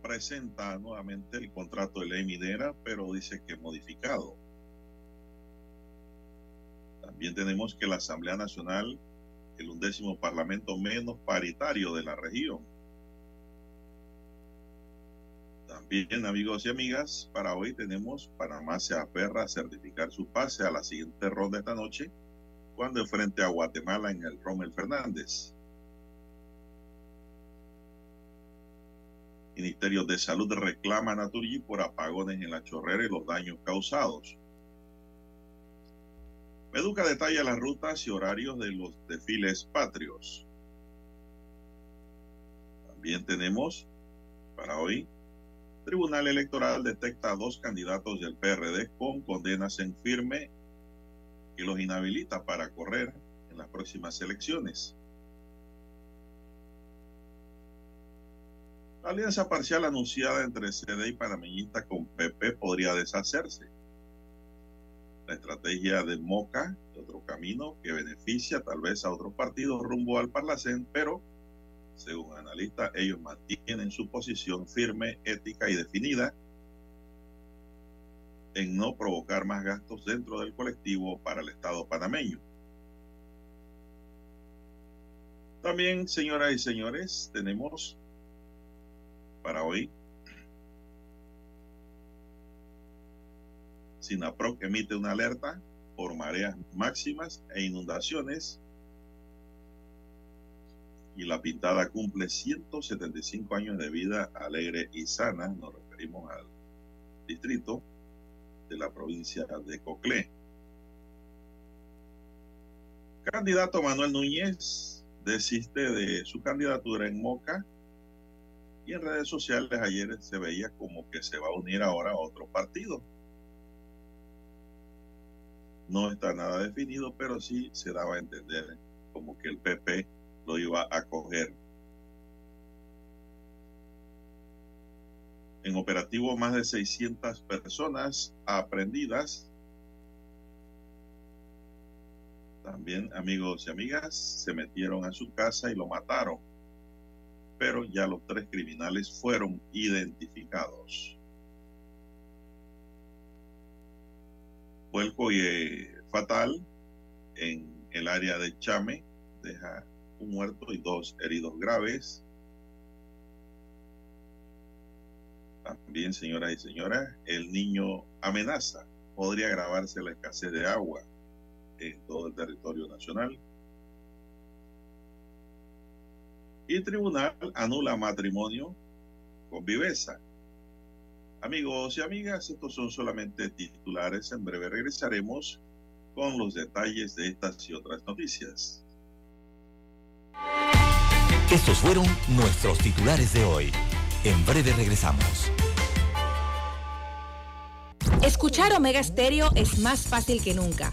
Presenta nuevamente el contrato de ley minera, pero dice que modificado. También tenemos que la Asamblea Nacional, el undécimo parlamento menos paritario de la región. También, amigos y amigas, para hoy tenemos Panamá se aferra a certificar su pase a la siguiente ronda esta noche, cuando enfrente a Guatemala en el Rommel Fernández. Ministerio de Salud reclama a Naturgy por apagones en la chorrera y los daños causados. Meduca detalla las rutas y horarios de los desfiles patrios. También tenemos para hoy, Tribunal Electoral detecta a dos candidatos del PRD con condenas en firme y los inhabilita para correr en las próximas elecciones. La alianza parcial anunciada entre CD y panameñista con PP podría deshacerse. La estrategia de Moca, de otro camino que beneficia tal vez a otros partidos rumbo al Parlacén, pero según analistas, ellos mantienen su posición firme, ética y definida en no provocar más gastos dentro del colectivo para el Estado panameño. También, señoras y señores, tenemos para hoy. SINAPROC emite una alerta por mareas máximas e inundaciones y la pintada cumple 175 años de vida alegre y sana. Nos referimos al distrito de la provincia de Coclé. Candidato Manuel Núñez desiste de su candidatura en Moca y en redes sociales ayer se veía como que se va a unir ahora a otro partido. No está nada definido, pero sí se daba a entender como que el PP lo iba a coger. En operativo más de 600 personas aprendidas. También amigos y amigas se metieron a su casa y lo mataron pero ya los tres criminales fueron identificados. Vuelco y fatal en el área de Chame deja un muerto y dos heridos graves. También, señoras y señoras, el niño amenaza. Podría agravarse la escasez de agua en todo el territorio nacional. Y tribunal anula matrimonio con viveza. Amigos y amigas, estos son solamente titulares. En breve regresaremos con los detalles de estas y otras noticias. Estos fueron nuestros titulares de hoy. En breve regresamos. Escuchar Omega Stereo es más fácil que nunca.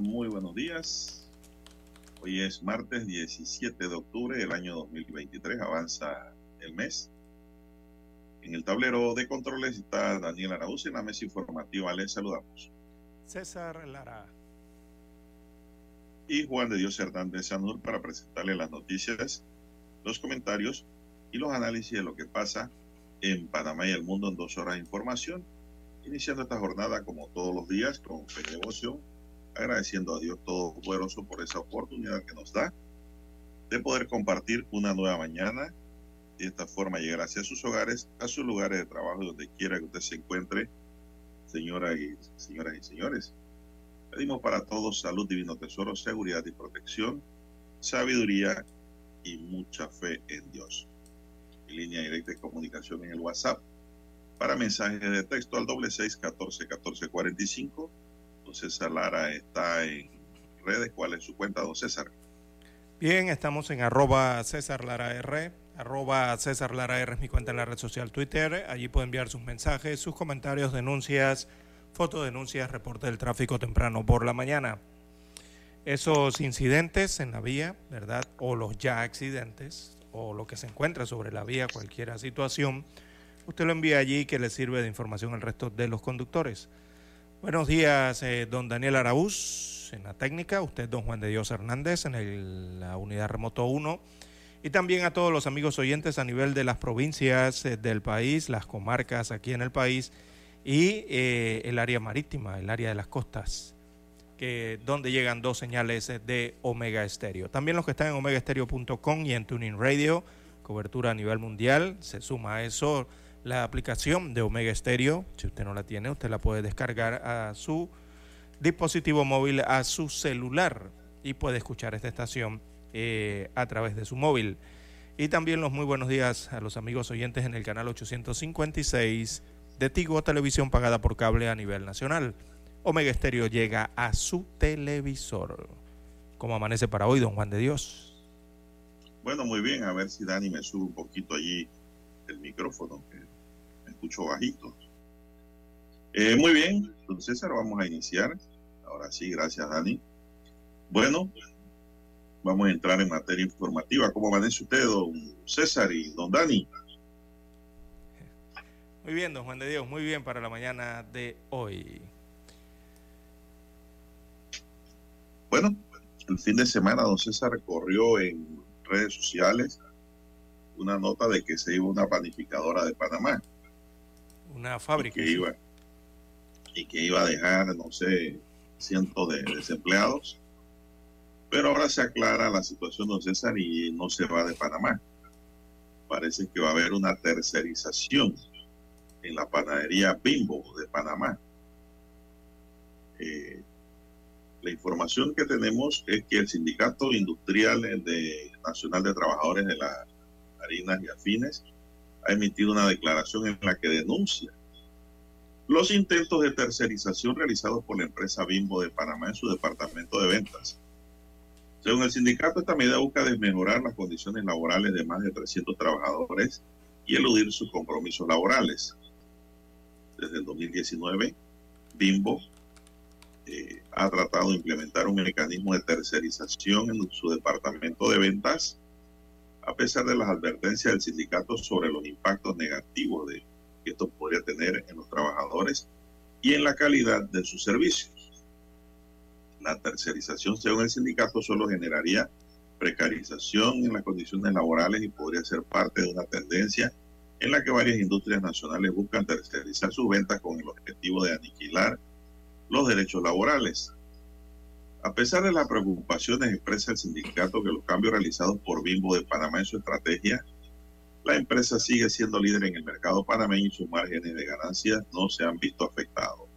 Muy buenos días. Hoy es martes 17 de octubre del año 2023, avanza el mes. En el tablero de controles está Daniel Araúz en la mesa informativa. Les saludamos. César Lara. Y Juan de Dios Hernández Sanur para presentarle las noticias, los comentarios y los análisis de lo que pasa en Panamá y el mundo en dos horas de información iniciando esta jornada como todos los días con devoción, agradeciendo a Dios Todopoderoso por esa oportunidad que nos da de poder compartir una nueva mañana y de esta forma llegar hacia sus hogares, a sus lugares de trabajo, donde quiera que usted se encuentre, señoras y, señoras y señores. Pedimos para todos salud, divino tesoro, seguridad y protección, sabiduría y mucha fe en Dios. Mi línea directa de comunicación en el WhatsApp para mensajes de texto al doble seis catorce catorce cuarenta y cinco. César Lara está en redes. ¿Cuál es su cuenta, don César? Bien, estamos en arroba César Lara R. Arroba César Lara R es mi cuenta en la red social Twitter. Allí puede enviar sus mensajes, sus comentarios, denuncias, fotodenuncias, reporte del tráfico temprano por la mañana. Esos incidentes en la vía, ¿verdad? O los ya accidentes, o lo que se encuentra sobre la vía, cualquier situación usted lo envía allí que le sirve de información al resto de los conductores. Buenos días, eh, don Daniel Araúz en la técnica, usted, don Juan de Dios Hernández en la unidad remoto 1 y también a todos los amigos oyentes a nivel de las provincias eh, del país, las comarcas aquí en el país y eh, el área marítima, el área de las costas, que, donde llegan dos señales de Omega Estéreo. También los que están en omegaestereo.com y en Tuning Radio, cobertura a nivel mundial, se suma a eso la aplicación de Omega Stereo. Si usted no la tiene, usted la puede descargar a su dispositivo móvil, a su celular y puede escuchar esta estación eh, a través de su móvil. Y también los muy buenos días a los amigos oyentes en el canal 856 de Tigo Televisión pagada por cable a nivel nacional. Omega Stereo llega a su televisor. ¿Cómo amanece para hoy, don Juan de Dios? Bueno, muy bien. A ver si Dani me sube un poquito allí el micrófono, escucho bajito. Eh, muy bien, entonces César, vamos a iniciar. Ahora sí, gracias Dani. Bueno, vamos a entrar en materia informativa. ¿Cómo amanece usted, don César y don Dani? Muy bien, don Juan de Dios, muy bien para la mañana de hoy. Bueno, el fin de semana don César corrió en redes sociales una nota de que se iba una panificadora de Panamá una fábrica. Y que, iba, y que iba a dejar, no sé, cientos de desempleados. Pero ahora se aclara la situación, don César, y no se va de Panamá. Parece que va a haber una tercerización en la panadería Bimbo de Panamá. Eh, la información que tenemos es que el Sindicato Industrial de, Nacional de Trabajadores de las Harinas y Afines ha emitido una declaración en la que denuncia los intentos de tercerización realizados por la empresa Bimbo de Panamá en su departamento de ventas. Según el sindicato, esta medida busca desmejorar las condiciones laborales de más de 300 trabajadores y eludir sus compromisos laborales. Desde el 2019, Bimbo eh, ha tratado de implementar un mecanismo de tercerización en su departamento de ventas a pesar de las advertencias del sindicato sobre los impactos negativos que esto podría tener en los trabajadores y en la calidad de sus servicios. La tercerización, según el sindicato, solo generaría precarización en las condiciones laborales y podría ser parte de una tendencia en la que varias industrias nacionales buscan tercerizar sus ventas con el objetivo de aniquilar los derechos laborales. A pesar de las preocupaciones expresa el sindicato que los cambios realizados por Bimbo de Panamá en su estrategia, la empresa sigue siendo líder en el mercado panameño y sus márgenes de ganancias no se han visto afectados.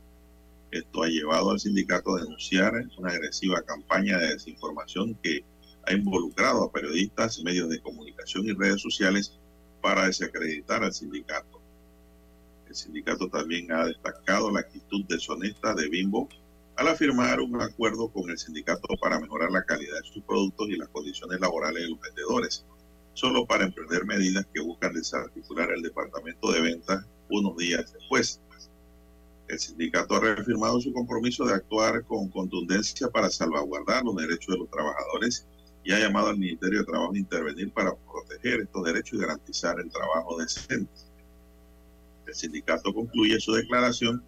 Esto ha llevado al sindicato a denunciar una agresiva campaña de desinformación que ha involucrado a periodistas, medios de comunicación y redes sociales para desacreditar al sindicato. El sindicato también ha destacado la actitud deshonesta de Bimbo al afirmar un acuerdo con el sindicato para mejorar la calidad de sus productos y las condiciones laborales de los vendedores, solo para emprender medidas que buscan desarticular el departamento de ventas unos días después. El sindicato ha reafirmado su compromiso de actuar con contundencia para salvaguardar los derechos de los trabajadores y ha llamado al Ministerio de Trabajo a intervenir para proteger estos derechos y garantizar el trabajo decente. El sindicato concluye su declaración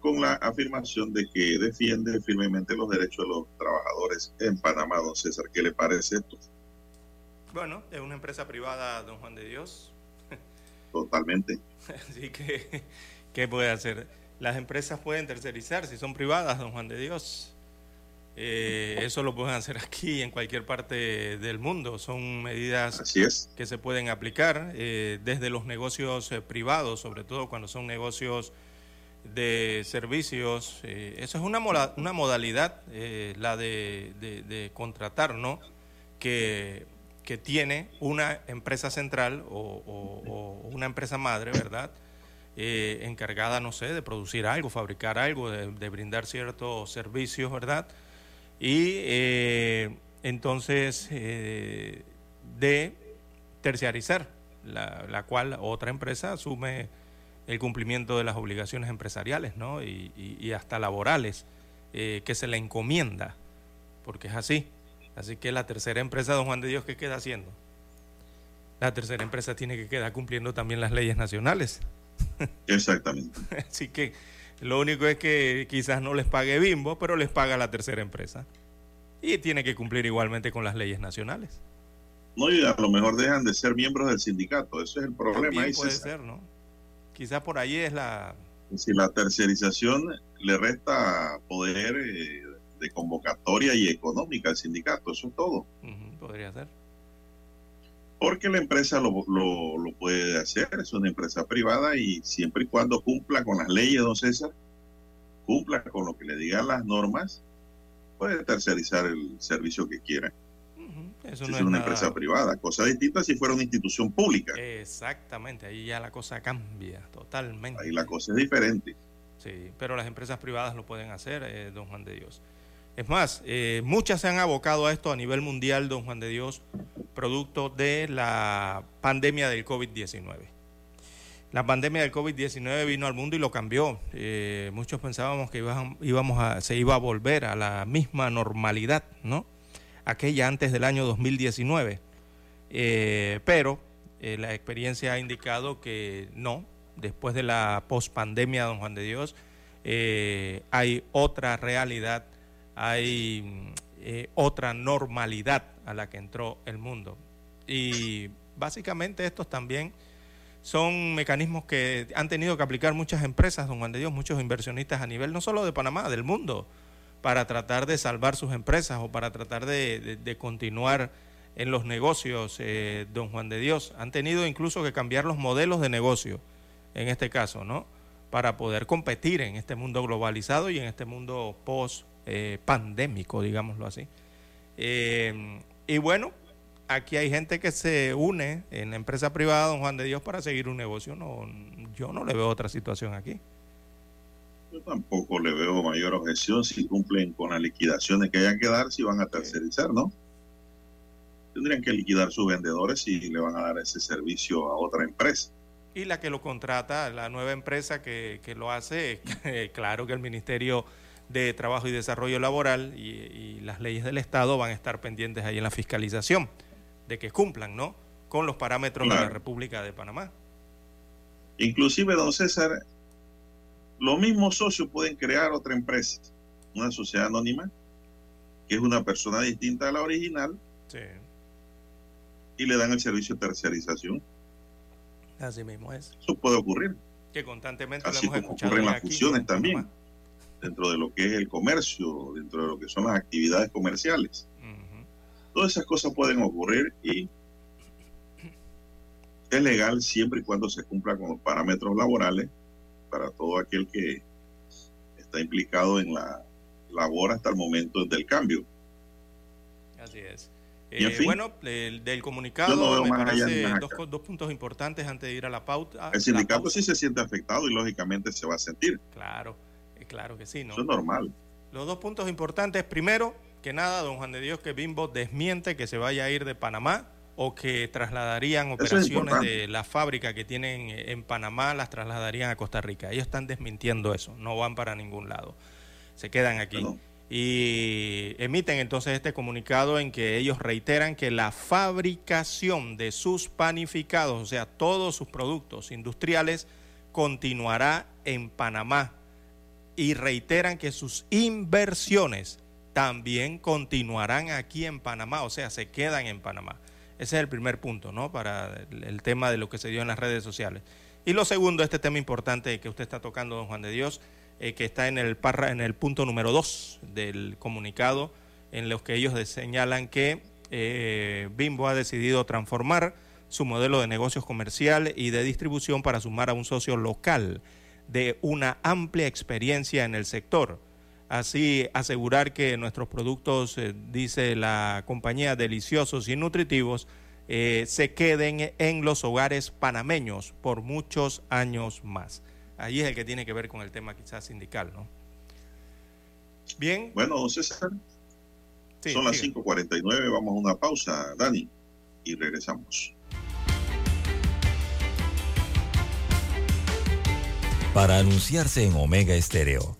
con la afirmación de que defiende firmemente los derechos de los trabajadores en Panamá. Don César, ¿qué le parece esto? Bueno, es una empresa privada, don Juan de Dios. Totalmente. Así que, ¿qué puede hacer? Las empresas pueden tercerizar si son privadas, don Juan de Dios. Eh, eso lo pueden hacer aquí en cualquier parte del mundo. Son medidas Así es. que se pueden aplicar eh, desde los negocios eh, privados, sobre todo cuando son negocios de servicios. Eh, eso es una, una modalidad, eh, la de, de- contratar, ¿no? Que, que tiene una empresa central o, o- una empresa madre, ¿verdad? Eh, encargada, no sé, de producir algo, fabricar algo, de, de brindar ciertos servicios, ¿verdad? Y entonces de terciarizar, la, la cual otra empresa asume el cumplimiento de las obligaciones empresariales ¿no? y, y- y hasta laborales eh, que se le encomienda, porque es así. Así que la tercera empresa, don Juan de Dios, ¿qué queda haciendo? La tercera empresa tiene que quedar cumpliendo también las leyes nacionales. Exactamente. Así que lo único es que quizás no les pague Bimbo, pero les paga la tercera empresa. Y tiene que cumplir igualmente con las leyes nacionales. No, y a lo mejor dejan de ser miembros del sindicato. Ese es el problema. También puede ser, ¿no? Quizás por ahí es la... Si la tercerización le resta poder eh, de convocatoria y económica al sindicato, eso es todo. Podría ser. Porque la empresa lo, lo, lo puede hacer, es una empresa privada y siempre y cuando cumpla con las leyes, don César, cumpla con lo que le digan las normas, puede tercerizar el servicio que quiera. Ujú, Eso Si no es es una nada- empresa privada, cosa distinta si fuera una institución pública. Exactamente, ahí ya la cosa cambia totalmente. Ahí la cosa es diferente. Sí, pero las empresas privadas lo pueden hacer, eh, don Juan de Dios. Es más, eh, muchas se han abocado a esto a nivel mundial, don Juan de Dios, producto de la pandemia del COVID-19. La pandemia del COVID-19 vino al mundo y lo cambió. Eh, muchos pensábamos que iba- íbamos a, se iba a volver a la misma normalidad, ¿no? Aquella antes del año 2019. Eh, pero eh, la experiencia ha indicado que no, después de la pospandemia, don Juan de Dios, eh, hay otra realidad, hay otra normalidad a la que entró el mundo. Y básicamente estos también son mecanismos que han tenido que aplicar muchas empresas, don Juan de Dios, muchos inversionistas a nivel no solo de Panamá, del mundo, para tratar de salvar sus empresas o para tratar de, de- continuar en los negocios, eh, don Juan de Dios. Han tenido incluso que cambiar los modelos de negocio, en este caso, ¿no? Para poder competir en este mundo globalizado y en este mundo post-pandémico, digámoslo así. Eh, y bueno, aquí hay gente que se une en la empresa privada, don Juan de Dios, para seguir un negocio. No, yo no le veo otra situación aquí. Yo tampoco le veo mayor objeción si cumplen con las liquidaciones que hayan que dar, si van a tercerizar, ¿no? Tendrían que liquidar sus vendedores y le van a dar ese servicio a otra empresa. Y la que lo contrata, la nueva empresa que, que lo hace, claro que el Ministerio de Trabajo y Desarrollo Laboral y, y las leyes del Estado van a estar pendientes ahí en la fiscalización de que cumplan, ¿no? Con los parámetros de la. República de Panamá. Inclusive, don César, los mismos socios pueden crear otra empresa, una sociedad anónima, que es una persona distinta a la original, Sí, y le dan el servicio de tercerización. así mismo es. Eso puede ocurrir, Que constantemente lo así hemos como ocurren las aquí, fusiones también, Panamá. dentro de lo que es el comercio, dentro de lo que son las actividades comerciales. Todas esas cosas pueden ocurrir y es legal siempre y cuando se cumpla con los parámetros laborales para todo aquel que está implicado en la labor hasta el momento del cambio. Así es. En Eh, fin, bueno, del, del comunicado no me parece dos, puntos importantes antes de ir a la pauta. El sindicato pausa. sí se siente afectado y lógicamente se va a sentir. Claro, eh, claro que sí, ¿no? Eso es normal. Los dos puntos importantes, primero, que nada, don Juan de Dios, que Bimbo desmiente que se vaya a ir de Panamá o que trasladarían operaciones de la fábrica que tienen en Panamá, las trasladarían a Costa Rica. Ellos están desmintiendo eso, no van para ningún lado, se quedan aquí. Y emiten entonces este comunicado en que ellos reiteran que la fabricación de sus panificados, o sea, todos sus productos industriales, continuará en Panamá. Y reiteran que sus inversiones también continuarán aquí en Panamá, o sea, se quedan en Panamá. Ese es el primer punto, ¿no? Para el, tema de lo que se dio en las redes sociales. Y lo segundo, este tema importante que usted está tocando, don Juan de Dios, eh, que está en el, parra, en el punto número dos del comunicado, en los que ellos señalan que eh, Bimbo ha decidido transformar su modelo de negocios comercial y de distribución para sumar a un socio local de una amplia experiencia en el sector así asegurar que nuestros productos, eh, dice la compañía, deliciosos y nutritivos, eh, se queden en los hogares panameños por muchos años más. Ahí es el que tiene que ver con el tema quizás sindical, ¿no? Bien. Bueno, César, son las 5.49, vamos a una pausa, Dani, y regresamos. Para anunciarse en Omega Estéreo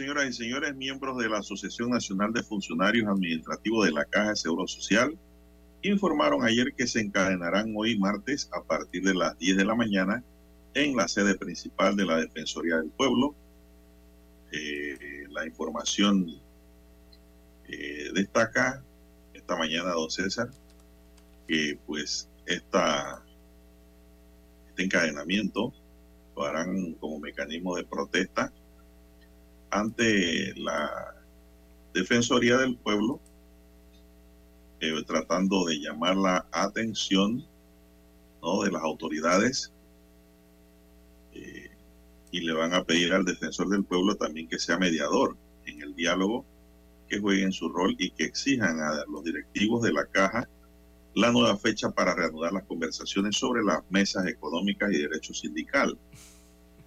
Señoras y señores, miembros de la Asociación Nacional de Funcionarios Administrativos de la Caja de Seguro Social informaron ayer que se encadenarán hoy martes a partir de las 10 de la mañana en la sede principal de la Defensoría del Pueblo. Eh, la información eh, destaca esta mañana, don César, que pues esta, este encadenamiento lo harán como mecanismo de protesta ante la Defensoría del Pueblo, eh, tratando de llamar la atención de las autoridades eh, y le van a pedir al defensor del pueblo también que sea mediador en el diálogo, que jueguen su rol y que exijan a los directivos de la caja la nueva fecha para reanudar las conversaciones sobre las mesas económicas y derecho sindical.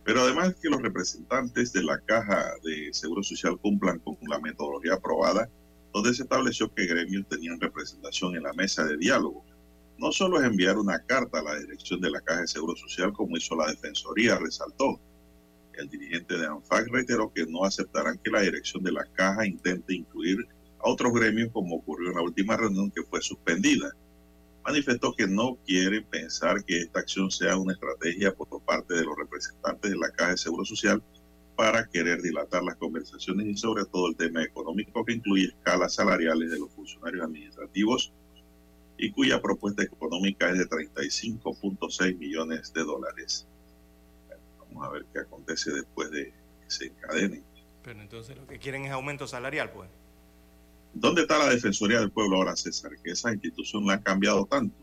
Pero además que los representantes de la Caja de Seguro Social cumplan con la metodología aprobada, donde se estableció que gremios tenían representación en la mesa de diálogo. No solo es enviar una carta a la dirección de la Caja de Seguro Social, como hizo la Defensoría, resaltó. El dirigente de ANFAC reiteró que no aceptarán que la dirección de la Caja intente incluir a otros gremios, como ocurrió en la última reunión que fue suspendida manifestó que no quiere pensar que esta acción sea una estrategia por parte de los representantes de la Caja de Seguro Social para querer dilatar las conversaciones y sobre todo el tema económico que incluye escalas salariales de los funcionarios administrativos y cuya propuesta económica es de 35.6 millones de dólares. Vamos a ver qué acontece después de que se encadenen. Pero entonces lo que quieren es aumento salarial, pues. ¿Dónde está la Defensoría del Pueblo ahora, César? Que esa institución la ha cambiado tanto.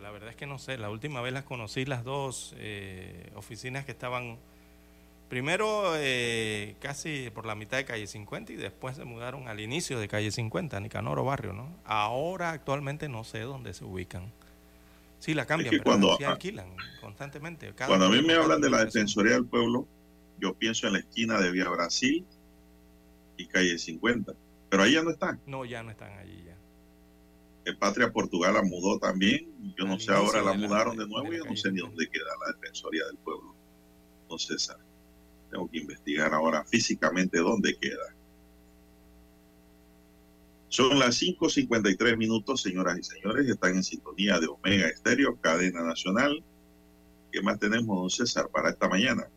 la verdad es que no sé. La última vez las conocí las dos eh, oficinas que estaban primero eh, casi por la mitad de calle 50 y después se mudaron al inicio de calle 50, Nicanoro Barrio, ¿no? Ahora actualmente no sé dónde se ubican. Sí, la cambian, pero cuando, sí alquilan constantemente. cuando a mí me hablan de la Defensoría del Pueblo, yo pienso en la esquina de Vía Brasil y calle 50. Pero ahí ya no están. No, ya no están allí ya. El Patria Portugal la mudó también. Yo no sé, ahora la, mudaron de nuevo y yo no sé ni dónde queda la Defensoría del Pueblo. No sé. Tengo que investigar ahora físicamente dónde queda. Son las 5.53 minutos, señoras y señores. Están en sintonía de Omega Estéreo, cadena nacional. ¿Qué más tenemos, don César, para esta mañana?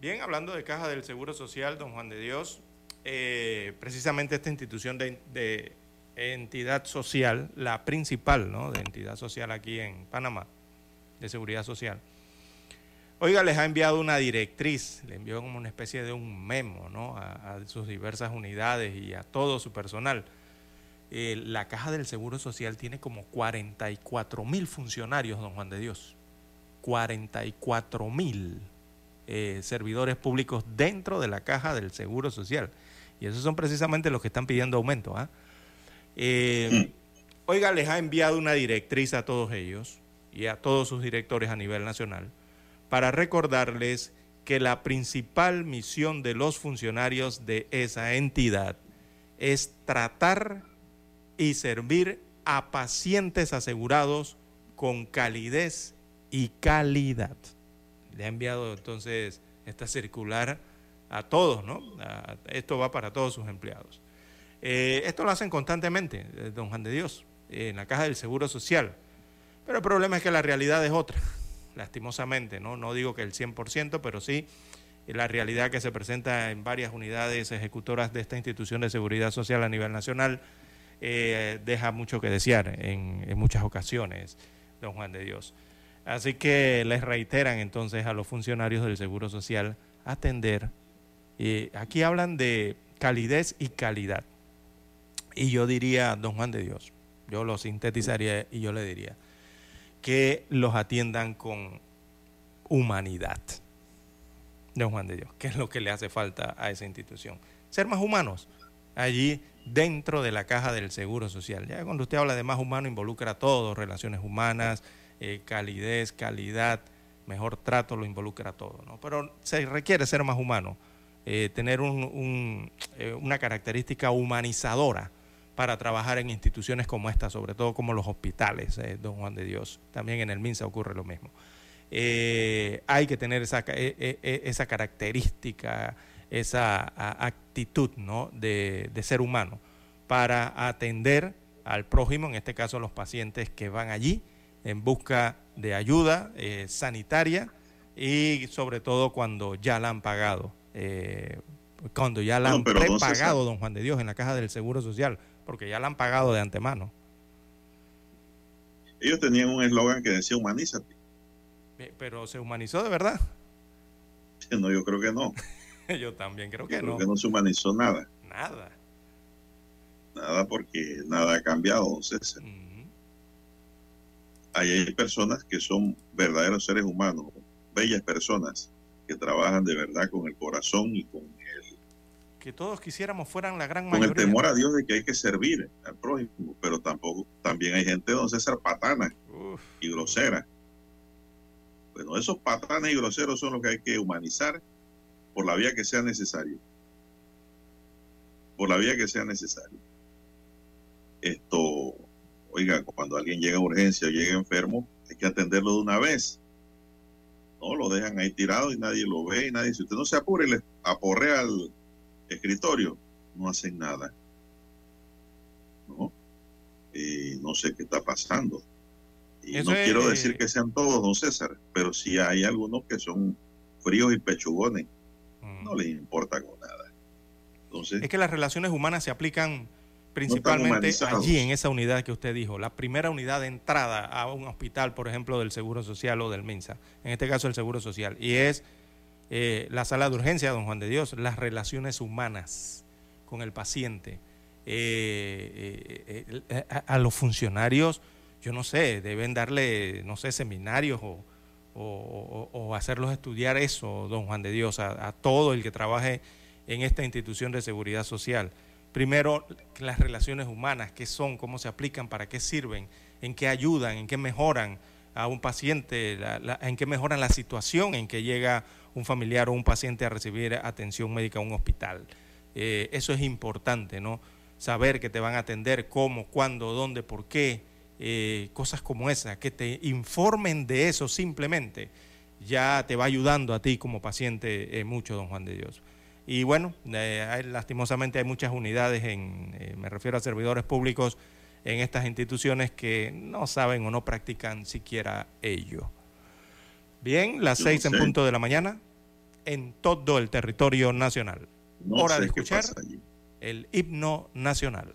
Bien, hablando de Caja del Seguro Social, don Juan de Dios, eh, precisamente esta institución de, entidad social, la principal ¿no? de entidad social aquí en Panamá, de seguridad social, Oiga, les ha enviado una directriz, le envió como una especie de un memo ¿no? a, sus diversas unidades y a todo su personal. Eh, la Caja del Seguro Social tiene como 44 mil funcionarios, don Juan de Dios. 44 mil eh, servidores públicos dentro de la Caja del Seguro Social. Y esos son precisamente los que están pidiendo aumento. ¿ah? Eh, oiga, les ha enviado una directriz a todos ellos y a todos sus directores a nivel nacional para recordarles que la principal misión de los funcionarios de esa entidad es tratar y servir a pacientes asegurados con calidez y calidad. Le ha enviado entonces esta circular a todos, ¿no? esto va para todos sus empleados. Eh, esto lo hacen constantemente, eh, don Juan de Dios, en la caja del Seguro Social. Pero el problema es que la realidad es otra lastimosamente, ¿no? No digo que el 100%, pero sí la realidad que se presenta en varias unidades ejecutoras de esta institución de seguridad social a nivel nacional eh, deja mucho que desear en, muchas ocasiones, don Juan de Dios. Así que les reiteran entonces a los funcionarios del Seguro Social atender. Y aquí hablan de calidez y calidad. Y yo diría, don Juan de Dios, yo lo sintetizaría y yo le diría, que los atiendan con humanidad. Don Juan de Dios, ¿qué es lo que le hace falta a esa institución? Ser más humanos allí dentro de la caja del Seguro Social. Ya cuando usted habla de más humano involucra todo, relaciones humanas, eh, calidez, calidad, mejor trato, lo involucra todo. ¿no? Pero se requiere ser más humano, eh, tener eh, una característica humanizadora para trabajar en instituciones como esta, sobre todo como los hospitales, eh, don Juan de Dios. También en el MINSA ocurre lo mismo. Hay que tener esa, característica, esa actitud de, ser humano para atender al prójimo, en este caso los pacientes que van allí en busca de ayuda sanitaria y sobre todo cuando ya la han pagado, cuando ya la han prepagado, don Juan de Dios, en la caja del Seguro Social porque ya la han pagado de antemano. Ellos tenían un eslogan que decía humanízate. Pero se humanizó de verdad. No, yo creo que no. yo también creo que no. Creo que no se humanizó nada. Nada. Nada porque nada ha cambiado, César. hay personas que son verdaderos seres humanos, bellas personas que trabajan de verdad con el corazón y con que todos quisiéramos fueran la gran mayoría. Con el temor a Dios de que hay que servir al prójimo, pero tampoco, también hay gente, don César, patana y grosera. Bueno, esos patanes y groseros son los que hay que humanizar por la vía que sea necesario. Por la vía que sea necesario. Esto, oiga, cuando alguien llega a urgencia o llega enfermo, hay que atenderlo de una vez. No, lo dejan ahí tirado y nadie lo ve y nadie, si usted no se apure, le aporrea al escritorio, no hacen nada. ¿No? no sé qué está pasando. Y no quiero decir que sean todos, don César, pero si hay algunos que son fríos y pechugones. No les importa con nada. Entonces, es que las relaciones humanas se aplican principalmente allí en esa unidad que usted dijo, la primera unidad de entrada a un hospital, por ejemplo, del Seguro Social o del MINSA, en este caso el Seguro Social, y es eh, la sala de urgencia, don Juan de Dios, las relaciones humanas con el paciente. Eh, eh, a, los funcionarios, yo no sé, deben darle, no sé, seminarios o, hacerlos estudiar eso, don Juan de Dios, a todo el que trabaje en esta institución de seguridad social primero las relaciones humanas, qué son, cómo se aplican, para qué sirven, en qué ayudan, en qué mejoran a un paciente, en qué mejoran la situación en que llega un familiar o un paciente a recibir atención médica a un hospital. Eh, eso es importante, ¿no? Saber que te van a atender, cómo, cuándo, dónde, por qué, eh, cosas como esas, que te informen de eso simplemente, ya te va ayudando a ti como paciente eh, mucho, don Juan de Dios. Y bueno, eh, lastimosamente hay muchas unidades, en, eh, me refiero a servidores públicos, en estas instituciones que no saben o no practican siquiera ello. Bien, las seis en punto de la mañana en todo el territorio nacional. Hora de escuchar el himno nacional.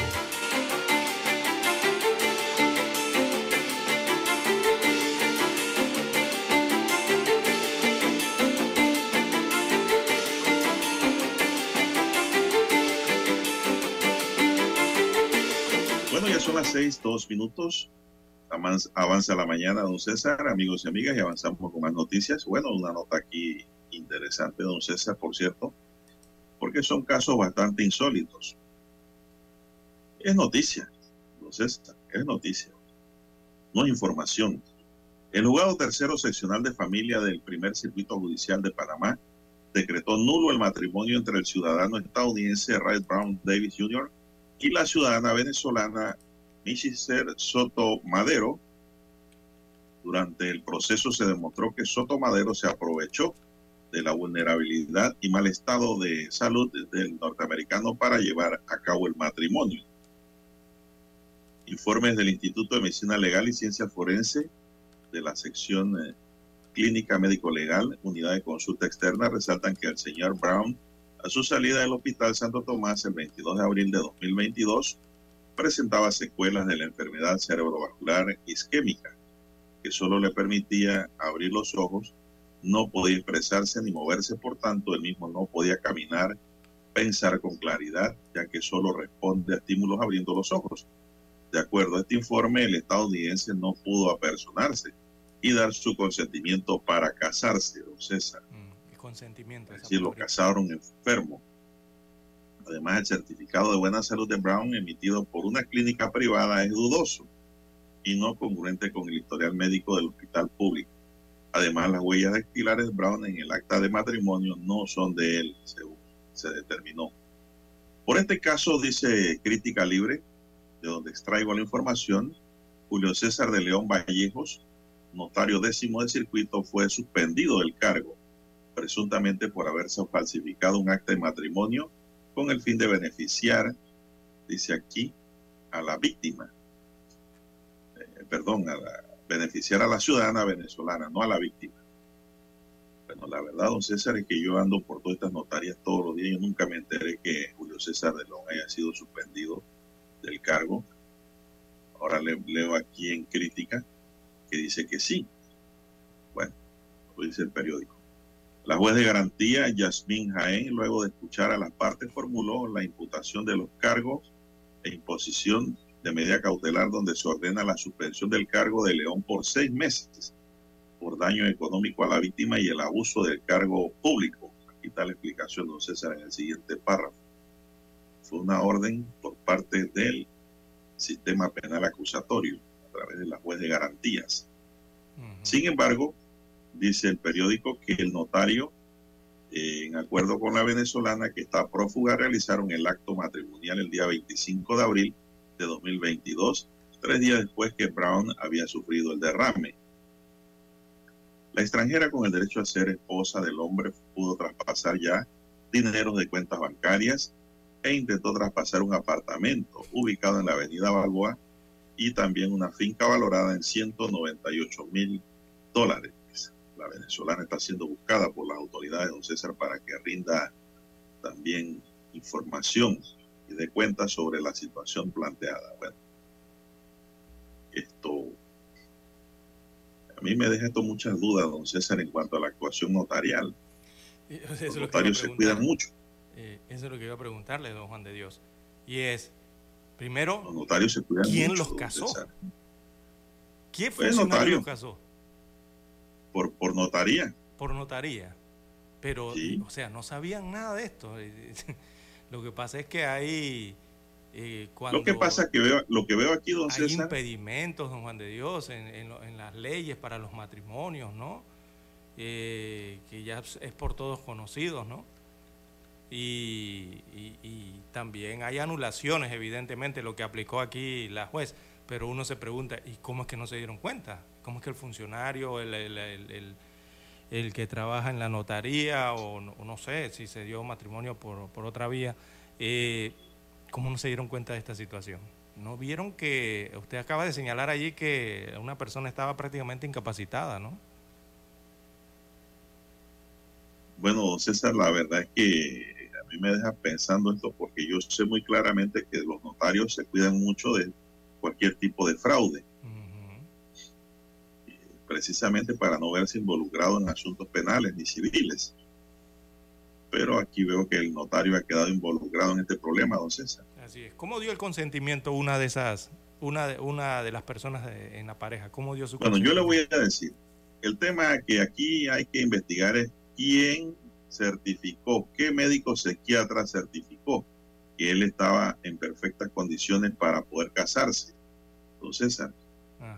Seis, dos minutos. Avanza la mañana, don César, amigos y amigas, y avanzamos con más noticias. Bueno, una nota aquí interesante, don César, por cierto, porque son casos bastante insólitos. Es noticia, don César, es noticia, no es información. El juzgado tercero seccional de familia del primer circuito judicial de Panamá decretó nulo el matrimonio entre el ciudadano estadounidense Ray Brown Davis Jr. y la ciudadana venezolana Michiser Soto Madero. Durante el proceso se demostró que Soto Madero se aprovechó de la vulnerabilidad y mal estado de salud del norteamericano para llevar a cabo el matrimonio. Informes del Instituto de Medicina Legal y Ciencia Forense de la sección eh, Clínica Médico Legal, Unidad de Consulta Externa, resaltan que el señor Brown, a su salida del Hospital Santo Tomás el 22 de abril de 2022, presentaba secuelas de la enfermedad cerebrovascular isquémica, que solo le permitía abrir los ojos, no podía expresarse ni moverse, por tanto, él mismo no podía caminar, pensar con claridad, ya que solo responde a estímulos abriendo los ojos. De acuerdo a este informe, el estadounidense no pudo apersonarse y dar su consentimiento para casarse, don César. Mm, el consentimiento. Es decir, lo casaron enfermo. Además, el certificado de buena salud de Brown emitido por una clínica privada es dudoso y no congruente con el historial médico del hospital público. Además, las huellas dactilares de Brown en el acta de matrimonio no son de él, según se determinó. Por este caso, dice Crítica Libre, de donde extraigo la información, Julio César de León Vallejos, notario décimo del circuito, fue suspendido del cargo, presuntamente por haberse falsificado un acta de matrimonio con el fin de beneficiar, dice aquí, a la víctima. Eh, perdón, a beneficiar a la ciudadana venezolana, no a la víctima. Bueno, la verdad, don César, es que yo ando por todas estas notarias todos los días. Yo nunca me enteré que Julio César de León haya sido suspendido del cargo. Ahora le, leo aquí en crítica que dice que sí. Bueno, lo dice el periódico. La juez de garantía, Yasmín Jaén, luego de escuchar a las partes, formuló la imputación de los cargos e imposición de medida cautelar donde se ordena la suspensión del cargo de León por seis meses por daño económico a la víctima y el abuso del cargo público. Aquí está la explicación, don César, en el siguiente párrafo. Fue una orden por parte del sistema penal acusatorio a través de la juez de garantías. Sin embargo, dice el periódico que el notario, eh, en acuerdo con la venezolana que está prófuga, realizaron el acto matrimonial el día 25 de abril de 2022, tres días después que Brown había sufrido el derrame. La extranjera con el derecho a ser esposa del hombre pudo traspasar ya dineros de cuentas bancarias e intentó traspasar un apartamento ubicado en la avenida Balboa y también una finca valorada en 198 mil dólares. La venezolana está siendo buscada por las autoridades, don César, para que rinda también información y de cuenta sobre la situación planteada. Bueno, esto a mí me deja esto muchas dudas, don César, en cuanto a la actuación notarial. Los notarios se cuidan mucho. Eh, eso es lo que iba a preguntarle, don Juan de Dios. Y es, primero, los notarios se cuidan ¿quién los casó? ¿Quién fue funcionario los casó? Por, por notaría. Por notaría. Pero, o sea, no sabían nada de esto. lo que pasa es que hay... Eh, cuando lo que pasa que veo, lo que veo aquí, don hay impedimentos, don Juan de Dios, en, en, las leyes para los matrimonios, ¿no? Eh, que ya es por todos conocidos, ¿no? Y, también hay anulaciones, evidentemente, lo que aplicó aquí la juez, pero uno se pregunta, ¿y cómo es que no se dieron cuenta? ¿Cómo es que el funcionario, el, el, el, que trabaja en la notaría, o no, sé si se dio matrimonio por, por otra vía, eh, cómo no se dieron cuenta de esta situación? ¿No vieron que usted acaba de señalar allí que una persona estaba prácticamente incapacitada, ¿no? Bueno, César, la verdad es que mí me deja pensando esto porque yo sé muy claramente que los notarios se cuidan mucho de cualquier tipo de fraude. Precisamente para no verse involucrado en asuntos penales ni civiles. Pero aquí veo que el notario ha quedado involucrado en este problema, don César. Así es. ¿Cómo dio el consentimiento una de esas una de, una de las personas en la pareja? ¿Cómo dio su Bueno, yo le voy a decir, el tema que aquí hay que investigar es quién certificó, qué médico psiquiatra certificó que él estaba en perfectas condiciones para poder casarse.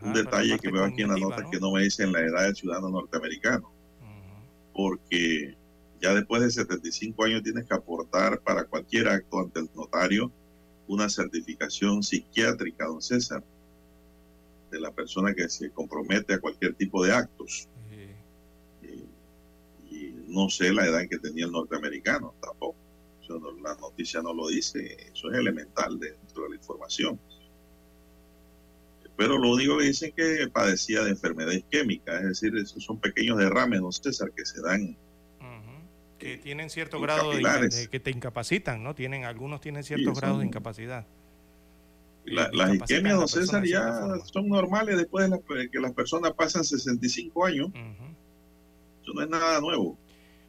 Un detalle que veo aquí en la nota que no me dicen la edad del ciudadano norteamericano. Porque ya después de 75 años tienes que aportar para cualquier acto ante el notario una certificación psiquiátrica, don César, de la persona que se compromete a cualquier tipo de actos. Eh, y no sé la edad que tenía el norteamericano tampoco. la noticia no lo dice, eso es elemental dentro de la información. Pero lo único que dicen que padecía de enfermedad isquémica, es decir, esos son pequeños derrames, don César, que se dan que tienen cierto grado de, que te incapacitan, ¿no? Tienen algunos tienen ciertos grados de incapacidad. las isquemias, don César, ya son normales después de que las personas pasan 65 años. Eso no es nada nuevo.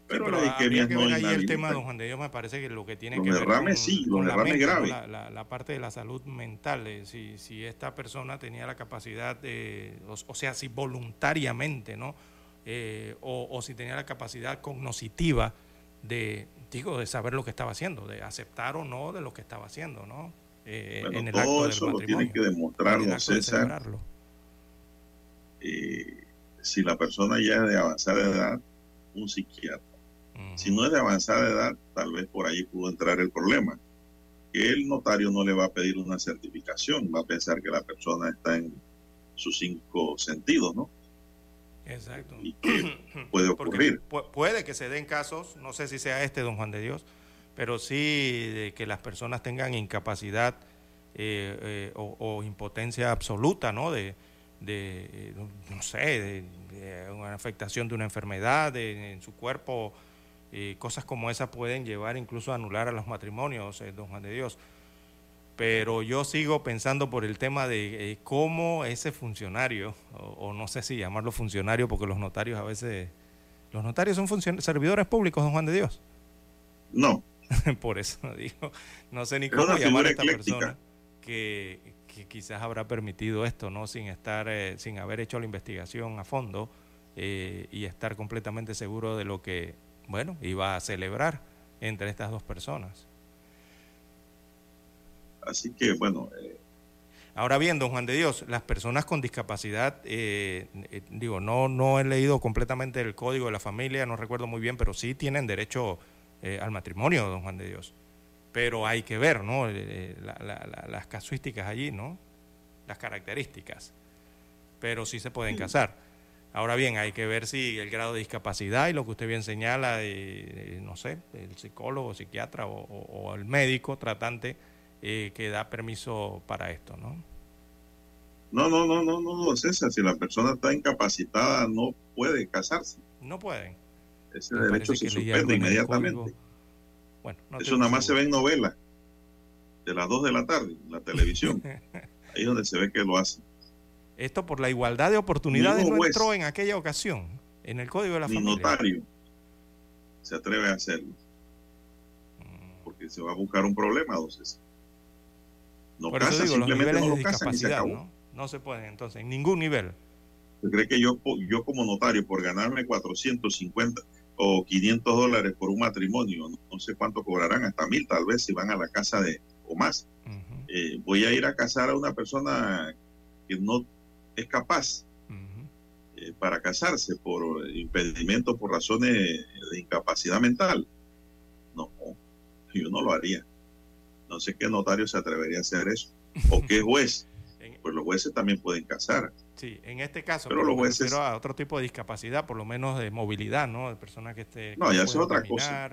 Pero, isquemias que no ahí el tema, don Juan de Dios, me parece que lo que tiene que ver derrames, sí, los derrames graves. La, parte de la salud mental, si, si esta persona tenía la capacidad de, o, sea, si voluntariamente, ¿no? Eh, o, o, si tenía la capacidad cognoscitiva de, digo, de saber lo que estaba haciendo, de aceptar o no de lo que estaba haciendo, ¿no? Eh, en el todo eso lo tiene que demostrar, César. Eh, si la persona ya es de avanzada edad, un psiquiatra. Si no es de avanzada edad, tal vez por ahí pudo entrar el problema. Que el notario no le va a pedir una certificación, va a pensar que la persona está en sus cinco sentidos, ¿no? Exacto. puede ocurrir. puede que se den casos, no sé si sea este, don Juan de Dios, pero sí de que las personas tengan incapacidad eh, eh, o, impotencia absoluta, ¿no? De, de no sé, de, una afectación de una enfermedad en su cuerpo, eh, cosas como esas pueden llevar incluso a anular a los matrimonios, don Juan de Dios pero yo sigo pensando por el tema de eh, cómo ese funcionario, o, no sé si llamarlo funcionario, porque los notarios a veces, los notarios son servidores públicos, don Juan de Dios. No. por eso digo, no sé ni cómo llamar a esta persona que, quizás habrá permitido esto, ¿no? Sin estar, eh, sin haber hecho la investigación a fondo eh, y estar completamente seguro de lo que, bueno, iba a celebrar entre estas dos personas. Así que, bueno. Eh, Ahora bien, don Juan de Dios, las personas con discapacidad, eh, eh, digo, no, no he leído completamente el código de la familia, no recuerdo muy bien, pero sí tienen derecho al matrimonio, don Juan de Dios. Pero hay que ver, ¿no? las casuísticas allí, ¿no? Las características. Pero sí se pueden casar. Ahora bien, hay que ver si el grado de discapacidad y lo que usted bien señala, no sé, el psicólogo, psiquiatra o el médico tratante, eh, que da permiso para esto, ¿no? No, no, no, no, no, César, si la persona está incapacitada no puede casarse. No pueden. Ese derecho se suspende inmediatamente. Bueno, Eso nada más se ve en novelas de las 2 de la tarde en la televisión. Ahí es donde se ve que lo hacen. Esto por la igualdad de oportunidades no entró en aquella ocasión, en el Código de la ni Familia. notario se atreve a hacerlo. Porque se va a buscar un problema, entonces. No Por digo, los niveles no de discapacidad, ¿no? No se pueden, entonces, en ningún nivel. ¿Usted cree que yo, yo como notario, por ganarme 450 o 500 dólares por un matrimonio, no, sé cuánto cobrarán, hasta mil tal vez si van a la casa de o más, eh, voy a ir a casar a una persona que no es capaz eh, para casarse por impedimento, por razones de incapacidad mental? No, yo no lo haría. No sé qué notario se atrevería a hacer eso. O qué juez. Pues los jueces también pueden casar. Sí, en este caso, pero los jueces. a otro tipo de discapacidad, por lo menos de movilidad, ¿no? De personas que esté. No, ya es otra cosa.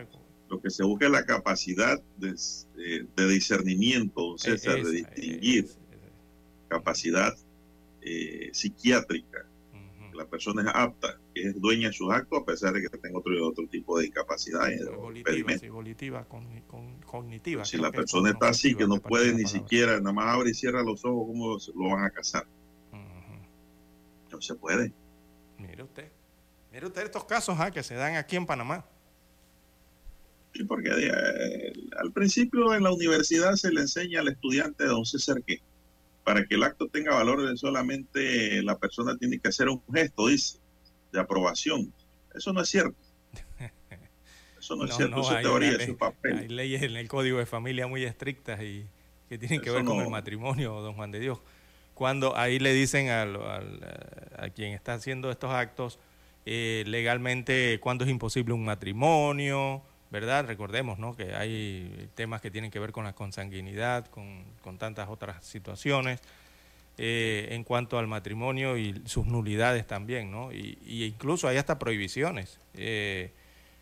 Lo que se busca es la capacidad de, de discernimiento, César, de distinguir. capacidad eh, psiquiátrica la persona es apta, que es dueña de sus actos, a pesar de que tenga otro, otro tipo de discapacidad. Volitiva, cognitiva. Si la persona está así, que no puede ni siquiera, nada más abre y cierra los ojos, ¿cómo lo van a casar? No se puede. Mire usted, mire usted estos casos ¿ah? que se dan aquí en Panamá. Sí, porque eh, al principio en la universidad se le enseña al estudiante, don César, que para que el acto tenga valor solamente la persona tiene que hacer un gesto, dice, de aprobación. Eso no es cierto. Eso no, es cierto, eso es teoría, es papel. Hay leyes en el Código de Familia muy estrictas y que tienen que ver con el matrimonio, don Juan de Dios. Cuando ahí le dicen al, a quien está haciendo estos actos eh, legalmente cuándo es imposible un matrimonio, ¿verdad? Recordemos ¿no? que hay temas que tienen que ver con la consanguinidad, con, tantas otras situaciones. Eh, en cuanto al matrimonio y sus nulidades también, ¿no? Y, incluso hay hasta prohibiciones eh,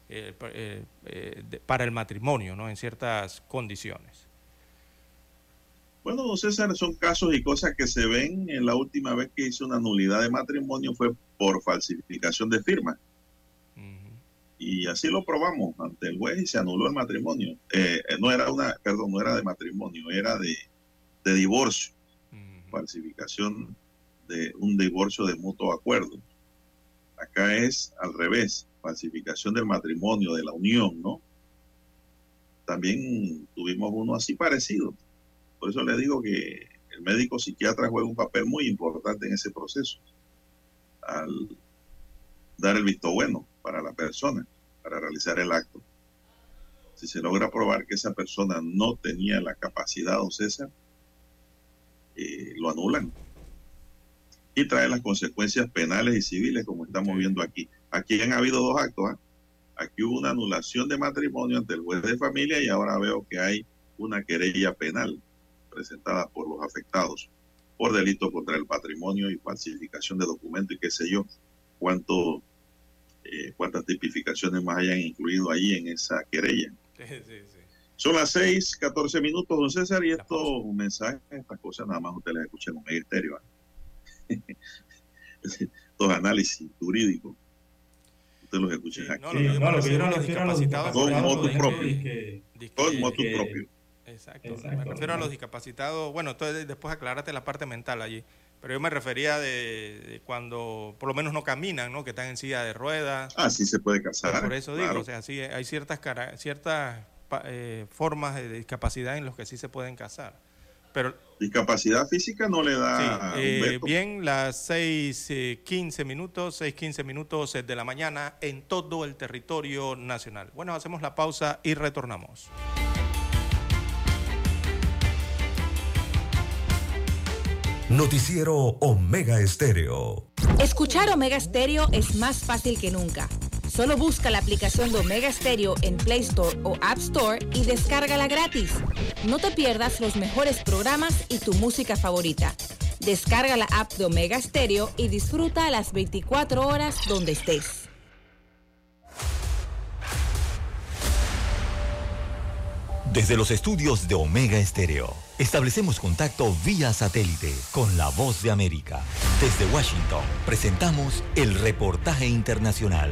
eh, para el matrimonio, ¿no? En ciertas condiciones. Bueno, don César, son casos y cosas que se ven. En la última vez que hizo una nulidad de matrimonio fue por falsificación de firma. Y así lo probamos ante el juez y se anuló el matrimonio. Eh, eh, no era una, perdón, no era de matrimonio, era de, divorcio. Falsificación de un divorcio de mutuo acuerdo. Acá es al revés, falsificación del matrimonio, de la unión, ¿no? También tuvimos uno así parecido. Por eso le digo que el médico psiquiatra juega un papel muy importante en ese proceso. Al dar el visto bueno para la persona, para realizar el acto. Si se logra probar que esa persona no tenía la capacidad, don César, eh, lo anulan y trae las consecuencias penales y civiles como estamos viendo aquí. Aquí han habido dos actos. ¿ah? Aquí hubo una anulación de matrimonio ante el juez de familia y ahora veo que hay una querella penal presentada por los afectados por delito contra el patrimonio y falsificación de documentos y qué sé yo, cuánto eh, cuántas tipificaciones más hayan incluido ahí en esa querella. Son las 6, 14 minutos, don César, y estos mensajes, estas cosas nada más ustedes las escuchan en un estéreo. estos análisis jurídicos. Ustedes los escuchan aquí. No, lo que no, yo los discapacitados. Con motu propio. Con motu propio. Exacto. Me refiero a los discapacitados. Bueno, entonces después aclarate la parte mental allí. Pero yo me refería de, cuando por lo menos no caminan, ¿no? Que están en silla de ruedas. Ah, sí se puede casar. Por eso digo, o sea, sí hay ciertas ciertas eh, formas de discapacidad en las que sí se pueden casar. Pero discapacidad física no le da eh, bien las 6:15 eh, minutos, 6:15 minutos de la mañana en todo el territorio nacional. Bueno, hacemos la pausa y retornamos. Noticiero Omega Estéreo. Escuchar Omega Estéreo es más fácil que nunca. Solo busca la aplicación de Omega Estéreo en Play Store o App Store y descárgala gratis. No te pierdas los mejores programas y tu música favorita. Descarga la app de Omega Estéreo y disfruta las 24 horas donde estés. Desde los estudios de Omega Estéreo, establecemos contacto vía satélite con la voz de América. Desde Washington, presentamos el reportaje internacional.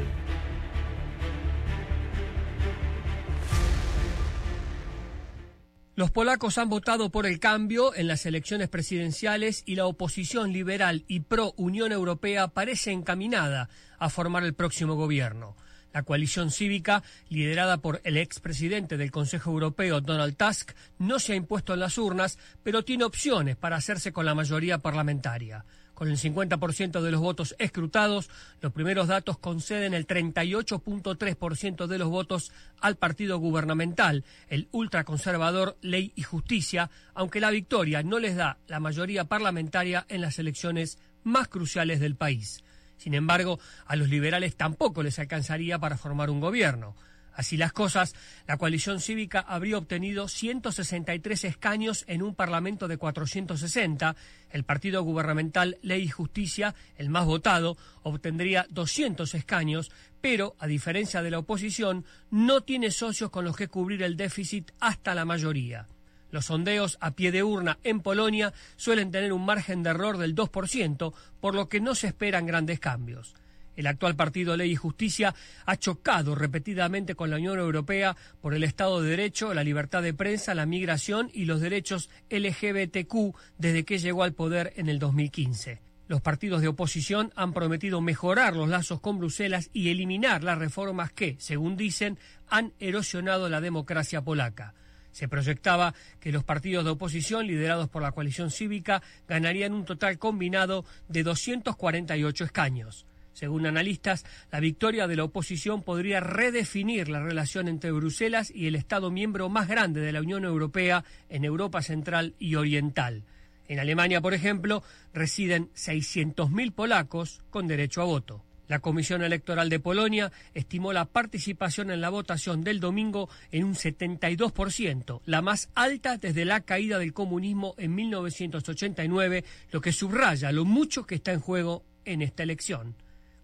Los polacos han votado por el cambio en las elecciones presidenciales y la oposición liberal y pro Unión Europea parece encaminada a formar el próximo gobierno. La coalición cívica, liderada por el expresidente del Consejo Europeo, Donald Tusk, no se ha impuesto en las urnas, pero tiene opciones para hacerse con la mayoría parlamentaria. Con el 50% de los votos escrutados, los primeros datos conceden el 38.3% de los votos al partido gubernamental, el ultraconservador Ley y Justicia, aunque la victoria no les da la mayoría parlamentaria en las elecciones más cruciales del país. Sin embargo, a los liberales tampoco les alcanzaría para formar un gobierno. Así las cosas, la coalición cívica habría obtenido 163 escaños en un parlamento de 460. El partido gubernamental Ley y Justicia, el más votado, obtendría 200 escaños, pero, a diferencia de la oposición, no tiene socios con los que cubrir el déficit hasta la mayoría. Los sondeos a pie de urna en Polonia suelen tener un margen de error del 2%, por lo que no se esperan grandes cambios. El actual partido Ley y Justicia ha chocado repetidamente con la Unión Europea por el Estado de Derecho, la libertad de prensa, la migración y los derechos LGBTQ desde que llegó al poder en el 2015. Los partidos de oposición han prometido mejorar los lazos con Bruselas y eliminar las reformas que, según dicen, han erosionado la democracia polaca. Se proyectaba que los partidos de oposición liderados por la coalición cívica ganarían un total combinado de 248 escaños. Según analistas, la victoria de la oposición podría redefinir la relación entre Bruselas y el Estado miembro más grande de la Unión Europea en Europa Central y Oriental. En Alemania, por ejemplo, residen 600.000 polacos con derecho a voto. La Comisión Electoral de Polonia estimó la participación en la votación del domingo en un 72%, la más alta desde la caída del comunismo en 1989, lo que subraya lo mucho que está en juego en esta elección.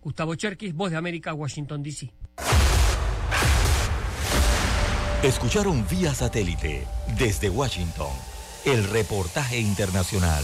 Gustavo Cherkis, Voz de América, Washington, D.C. Escucharon vía satélite desde Washington el reportaje internacional.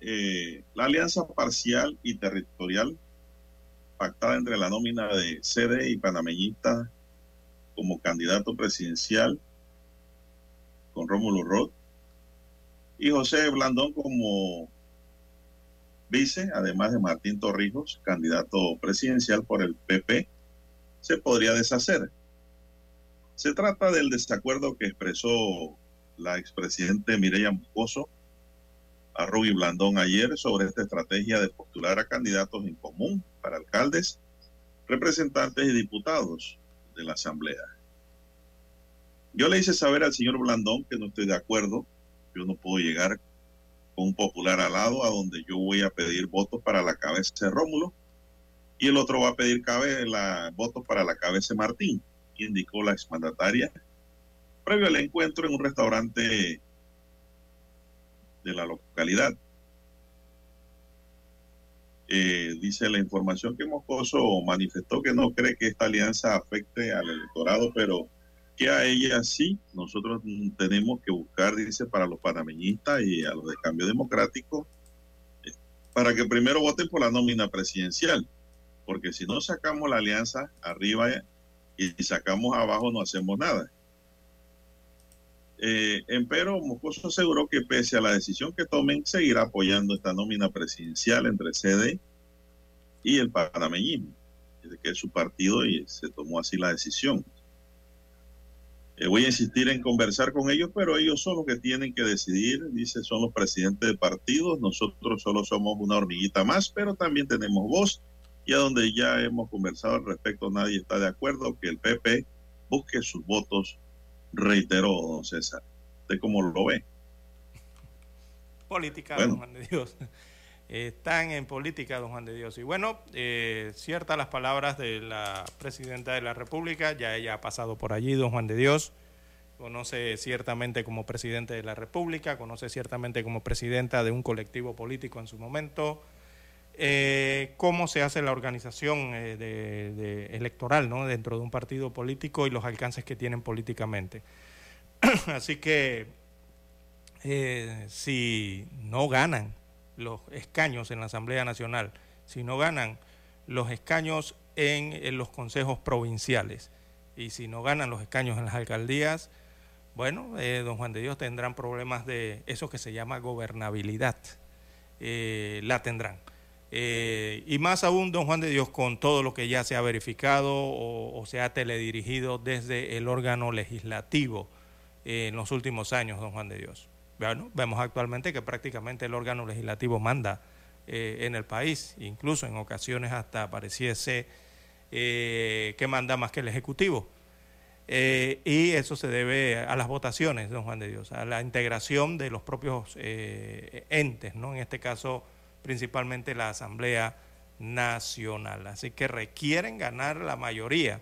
Eh, la alianza parcial y territorial pactada entre la nómina de CD y panameñista como candidato presidencial con Rómulo Roth y José Blandón como vice, además de Martín Torrijos, candidato presidencial por el PP, se podría deshacer. Se trata del desacuerdo que expresó la expresidente Mireya Moscoso a Rubí Blandón ayer sobre esta estrategia de postular a candidatos en común para alcaldes, representantes y diputados de la Asamblea. Yo le hice saber al señor Blandón que no estoy de acuerdo, yo no puedo llegar con un popular al lado a donde yo voy a pedir votos para la cabeza de Rómulo y el otro va a pedir la, votos para la cabeza de Martín, indicó la exmandataria previo al encuentro en un restaurante de la localidad. Eh, dice la información que Moscoso manifestó que no cree que esta alianza afecte al electorado, pero que a ella sí, nosotros tenemos que buscar, dice, para los panameñistas y a los de cambio democrático, eh, para que primero voten por la nómina presidencial, porque si no sacamos la alianza arriba y sacamos abajo no hacemos nada. Eh, empero, Moscoso aseguró que pese a la decisión que tomen, seguirá apoyando esta nómina presidencial entre CD y el panameñismo, que es su partido y se tomó así la decisión. Eh, voy a insistir en conversar con ellos, pero ellos son los que tienen que decidir, dice, son los presidentes de partidos, nosotros solo somos una hormiguita más, pero también tenemos voz y a donde ya hemos conversado al respecto, nadie está de acuerdo que el PP busque sus votos reiteró don César. ¿Usted cómo lo ve? Política, don Juan de Dios. Están en política, don Juan de Dios. Y bueno, eh, ciertas las palabras de la presidenta de la República, ya ella ha pasado por allí, don Juan de Dios. Conoce ciertamente como presidente de la República, conoce ciertamente como presidenta de un colectivo político en su momento. Eh, cómo se hace la organización eh, electoral dentro de un partido político y los alcances que tienen políticamente. Así que eh, si no ganan los escaños en la Asamblea Nacional, si no ganan los escaños en, los consejos provinciales y si no ganan los escaños en las alcaldías, bueno, don Juan de Dios tendrán problemas de eso que se llama gobernabilidad. la tendrán. Eh, y más aún, don Juan de Dios, con todo lo que ya se ha verificado o, se ha teledirigido desde el órgano legislativo eh, en los últimos años, don Juan de Dios. bueno, vemos actualmente que prácticamente el órgano legislativo manda eh, en el país, incluso en ocasiones hasta pareciese que manda más que el Ejecutivo. Y eso se debe a las votaciones, don Juan de Dios, a la integración de los propios entes, ¿no? En este caso, principalmente la Asamblea Nacional. Así que requieren ganar la mayoría,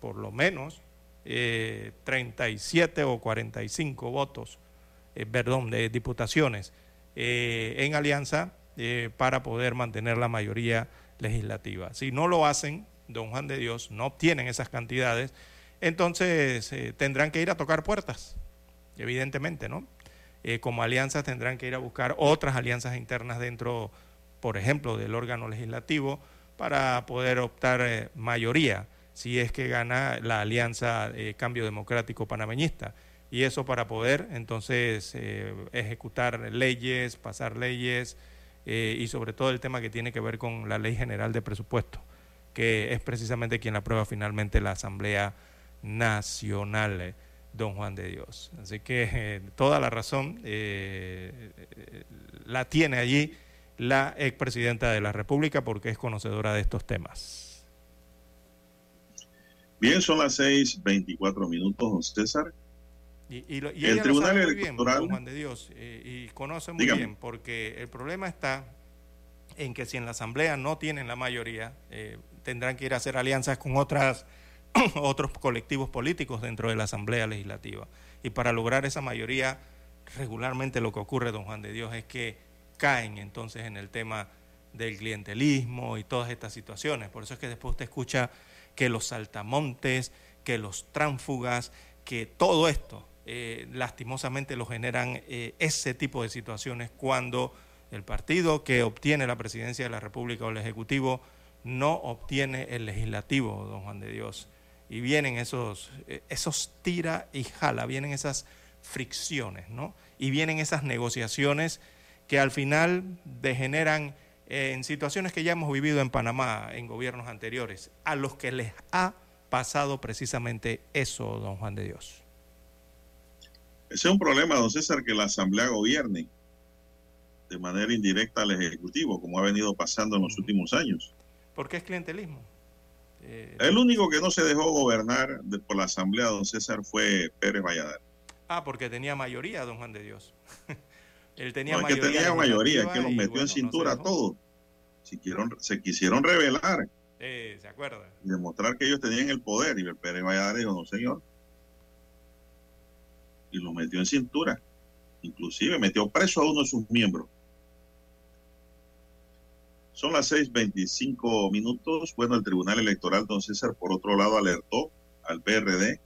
por lo menos 37 o 45 votos eh, perdón, de diputaciones eh, en alianza eh, para poder mantener la mayoría legislativa. Si no lo hacen, don Juan de Dios, no obtienen esas cantidades, entonces tendrán que ir a tocar puertas, evidentemente, ¿no? Como alianzas tendrán que ir a buscar otras alianzas internas dentro, por ejemplo, del órgano legislativo para poder optar mayoría si es que gana la alianza Cambio Democrático Panameñista. Y eso para poder entonces eh, ejecutar leyes, pasar leyes eh, y sobre todo el tema que tiene que ver con la ley general de presupuesto, que es precisamente quien la aprueba finalmente la Asamblea Nacional, eh, don Juan de Dios. Así que toda la razón la tiene allí la expresidenta de la República porque es conocedora de estos temas. Bien, son las 6:24 minutos, don César. Y, el Tribunal Electoral. Juan de Dios, eh, y conoce muy bien, porque el problema está en que si en la Asamblea no tienen la mayoría, eh, tendrán que ir a hacer alianzas con otras, otros colectivos políticos dentro de la Asamblea Legislativa. Y para lograr esa mayoría, regularmente lo que ocurre, don Juan de Dios, es que caen entonces en el tema del clientelismo y todas estas situaciones. Por eso es que después usted escucha que los saltamontes, que los tránfugas, que todo esto eh, lastimosamente lo generan eh, ese tipo de situaciones cuando el partido que obtiene la presidencia de la República o el Ejecutivo no obtiene el legislativo, don Juan de Dios. Y vienen esos, eh, esos tira y jala, vienen esas fricciones, ¿no? Y vienen esas negociaciones que al final degeneran en situaciones que ya hemos vivido en Panamá en gobiernos anteriores, a los que les ha pasado precisamente eso, don Juan de Dios. Ese es un problema, don César, que la Asamblea gobierne de manera indirecta al Ejecutivo, como ha venido pasando en los últimos años. ¿Por qué es clientelismo? Eh, el único que no se dejó gobernar por la Asamblea, don César, fue Pérez Valladares. Ah, porque tenía mayoría, don Juan de Dios. Él tenía mayoría. Es que tenía mayoría, que los metió en cintura a todos. Se, se quisieron revelar. Eh, ¿Se acuerda? Y demostrar que ellos tenían el poder. Y el Pérez Valladares dijo, no, señor, y lo metió en cintura. Inclusive metió preso a uno de sus miembros. Son las 6.25 minutos. Bueno, el Tribunal Electoral, don César, por otro lado, alertó al PRD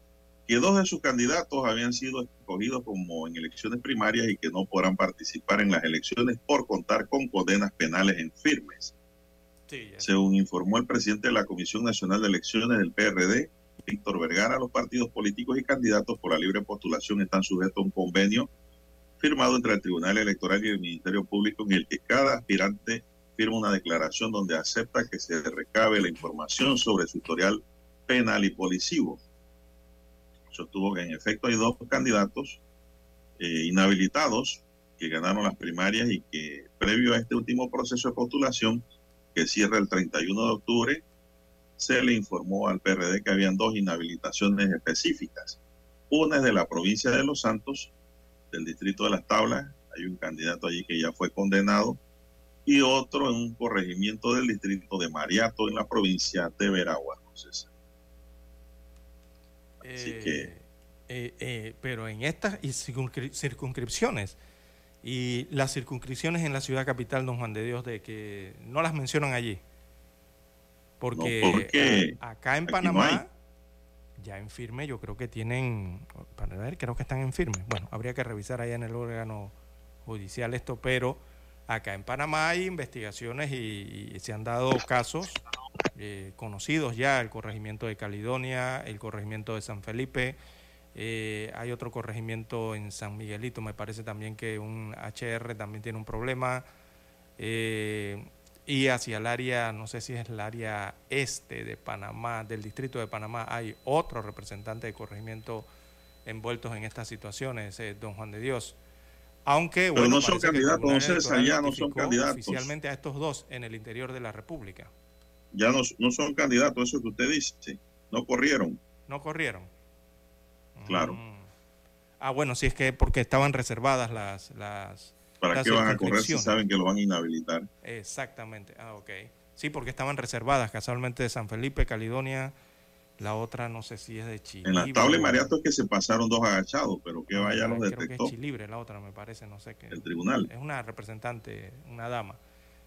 que dos de sus candidatos habían sido escogidos como en elecciones primarias y que no podrán participar en las elecciones por contar con condenas penales en firmes. Según informó el presidente de la Comisión Nacional de Elecciones del PRD, Víctor Vergara, los partidos políticos y candidatos por la libre postulación están sujetos a un convenio firmado entre el Tribunal Electoral y el Ministerio Público en el que cada aspirante firma una declaración donde acepta que se recabe la información sobre su historial penal y policivo. Sostuvo que en efecto hay dos candidatos eh, inhabilitados que ganaron las primarias y que previo a este último proceso de postulación que cierra el 31 de octubre, se le informó al PRD que habían dos inhabilitaciones específicas. Una es de la provincia de Los Santos, del distrito de Las Tablas, hay un candidato allí que ya fue condenado, y otro en un corregimiento del distrito de Mariato, en la provincia de Veragua. Así eh, que... Eh, eh, pero en estas circunscripciones, y las circunscripciones en la ciudad capital, don Juan de Dios, de que no las mencionan allí. Porque, acá en Panamá, ya en firme, yo creo que tienen, para ver, creo que están en firme. Bueno, habría que revisar allá en el órgano judicial esto, pero acá en Panamá hay investigaciones y, se han dado casos eh, conocidos ya, el corregimiento de Caledonia, el corregimiento de San Felipe, eh, hay otro corregimiento en San Miguelito, me parece también que un HR también tiene un problema. Eh, y hacia el área, no sé si es el área este de Panamá, del distrito de Panamá, hay otro representante de corregimiento envueltos en estas situaciones, don Juan de Dios. Aunque, Pero no son candidatos, César, ya no son candidatos. Oficialmente a estos dos en el interior de la República. Ya no, no son candidatos, eso que usted dice. No corrieron. No corrieron. Claro. Mm. Ah, bueno, si es que porque estaban reservadas las... las ¿Para qué van a correr si saben que lo van a inhabilitar? Exactamente. Ah, ok. Sí, porque estaban reservadas casualmente de San Felipe, Caledonia. La otra no sé si es de Chile. En la tabla de Mariato es que se pasaron dos agachados, pero que vaya los detectó. Creo que es Chilibre, la otra me parece, no sé qué. El tribunal. Es una representante, una dama.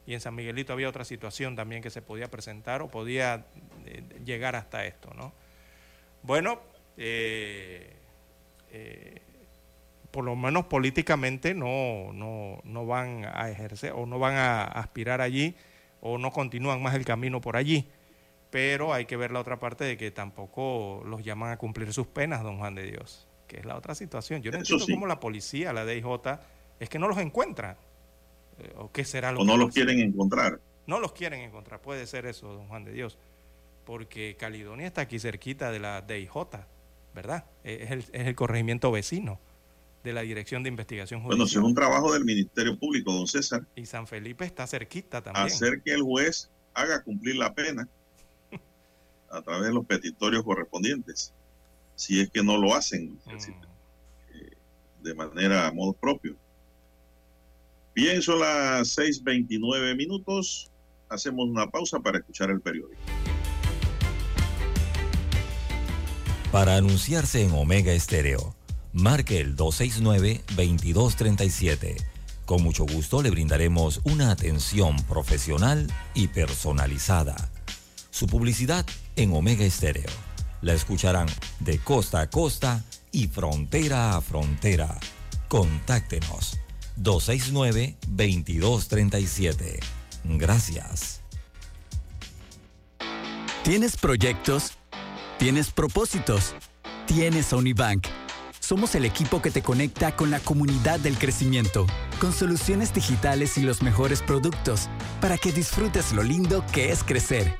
Y en San Miguelito había otra situación también que se podía presentar o podía eh, llegar hasta esto, ¿no? Bueno, eh, eh, por lo menos políticamente no, no, no van a ejercer o no van a aspirar allí o no continúan más el camino por allí. Pero hay que ver la otra parte de que tampoco los llaman a cumplir sus penas, don Juan de Dios, que es la otra situación. Yo no entiendo cómo la policía, la DIJ, es que no los encuentra. Eh, ¿O qué será lo O no los quieren encontrar. No los quieren encontrar, puede ser eso, don Juan de Dios. Porque Caledonia está aquí cerquita de la DIJ, ¿verdad? Es el, es el corregimiento vecino de la Dirección de Investigación Judicial. Bueno, es un trabajo del Ministerio Público, don César. Y San Felipe está cerquita también. Hacer que el juez haga cumplir la pena a través de los petitorios correspondientes, si es que no lo hacen mm. eh, de manera a modo propio. Bien, son las 6:29 minutos. Hacemos una pausa para escuchar el periódico. Para anunciarse en Omega Estéreo, marque el 269-2237. Con mucho gusto le brindaremos una atención profesional y personalizada. Su publicidad en Omega Estéreo. La escucharán de costa a costa y frontera a frontera. Contáctenos 269-2237. Gracias. ¿Tienes proyectos? ¿Tienes propósitos? Tienes Unibank. Somos el equipo que te conecta con la comunidad del crecimiento, con soluciones digitales y los mejores productos, para que disfrutes lo lindo que es crecer.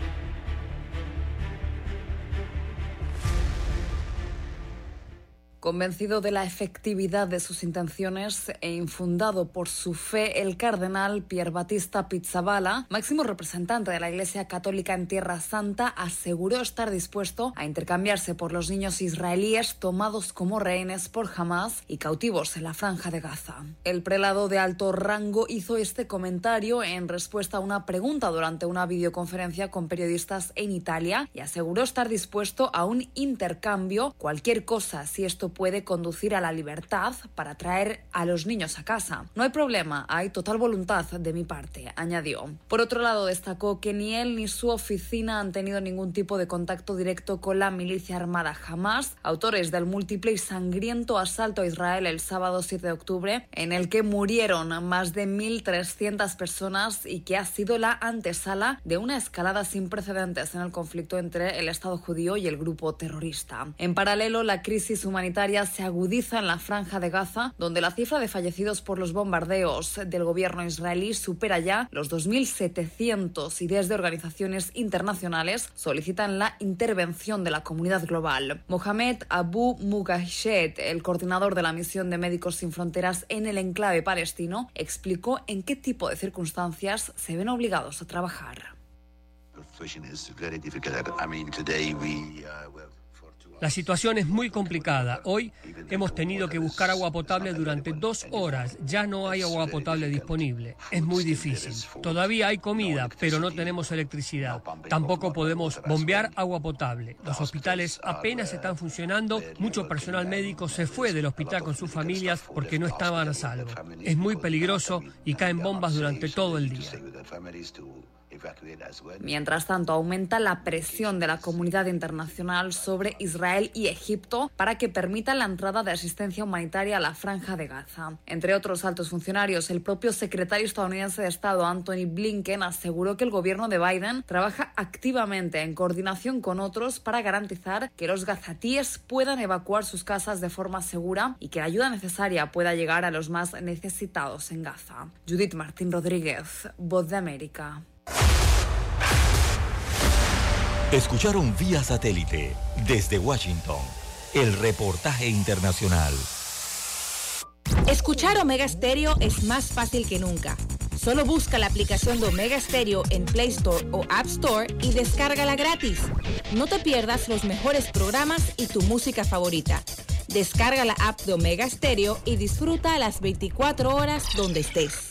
Convencido de la efectividad de sus intenciones e infundado por su fe, el cardenal Pier Battista Pizzabala, máximo representante de la Iglesia Católica en Tierra Santa, aseguró estar dispuesto a intercambiarse por los niños israelíes tomados como rehenes por Hamas y cautivos en la franja de Gaza. El prelado de alto rango hizo este comentario en respuesta a una pregunta durante una videoconferencia con periodistas en Italia y aseguró estar dispuesto a un intercambio, cualquier cosa, si esto puede conducir a la libertad para traer a los niños a casa. No hay problema, hay total voluntad de mi parte, añadió. Por otro lado, destacó que ni él ni su oficina han tenido ningún tipo de contacto directo con la milicia armada Hamas, autores del múltiple y sangriento asalto a Israel el sábado 7 de octubre, en el que murieron más de 1.300 personas y que ha sido la antesala de una escalada sin precedentes en el conflicto entre el Estado judío y el grupo terrorista. En paralelo, la crisis humanitaria se agudiza en la franja de Gaza, donde la cifra de fallecidos por los bombardeos del gobierno israelí supera ya los 2.700 y desde organizaciones internacionales solicitan la intervención de la comunidad global. Mohamed Abu Mughashed, el coordinador de la misión de Médicos Sin Fronteras en el enclave palestino, explicó en qué tipo de circunstancias se ven obligados a trabajar. La situación es muy complicada. Hoy hemos tenido que buscar agua potable durante dos horas. Ya no hay agua potable disponible. Es muy difícil. Todavía hay comida, pero no tenemos electricidad. Tampoco podemos bombear agua potable. Los hospitales apenas están funcionando. Mucho personal médico se fue del hospital con sus familias porque no estaban a salvo. Es muy peligroso y caen bombas durante todo el día. Mientras tanto, aumenta la presión de la comunidad internacional sobre Israel y Egipto para que permita la entrada de asistencia humanitaria a la franja de Gaza. Entre otros altos funcionarios, el propio secretario estadounidense de Estado, Anthony Blinken, aseguró que el gobierno de Biden trabaja activamente en coordinación con otros para garantizar que los gazatíes puedan evacuar sus casas de forma segura y que la ayuda necesaria pueda llegar a los más necesitados en Gaza. Judith Martín Rodríguez, Voz de América. Escucharon vía satélite desde Washington el reportaje internacional. Escuchar Omega Stereo es más fácil que nunca. Solo busca la aplicación de Omega Stereo en Play Store o App Store y descárgala gratis. No te pierdas los mejores programas y tu música favorita. Descarga la app de Omega Stereo y disfruta las 24 horas donde estés.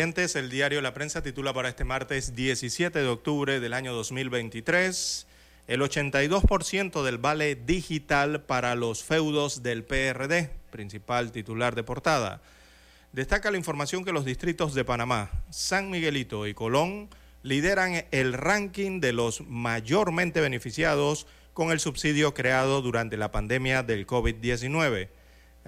El diario La Prensa titula para este martes 17 de octubre del año 2023 el 82% del vale digital para los feudos del PRD, principal titular de portada. Destaca la información que los distritos de Panamá, San Miguelito y Colón lideran el ranking de los mayormente beneficiados con el subsidio creado durante la pandemia del COVID-19.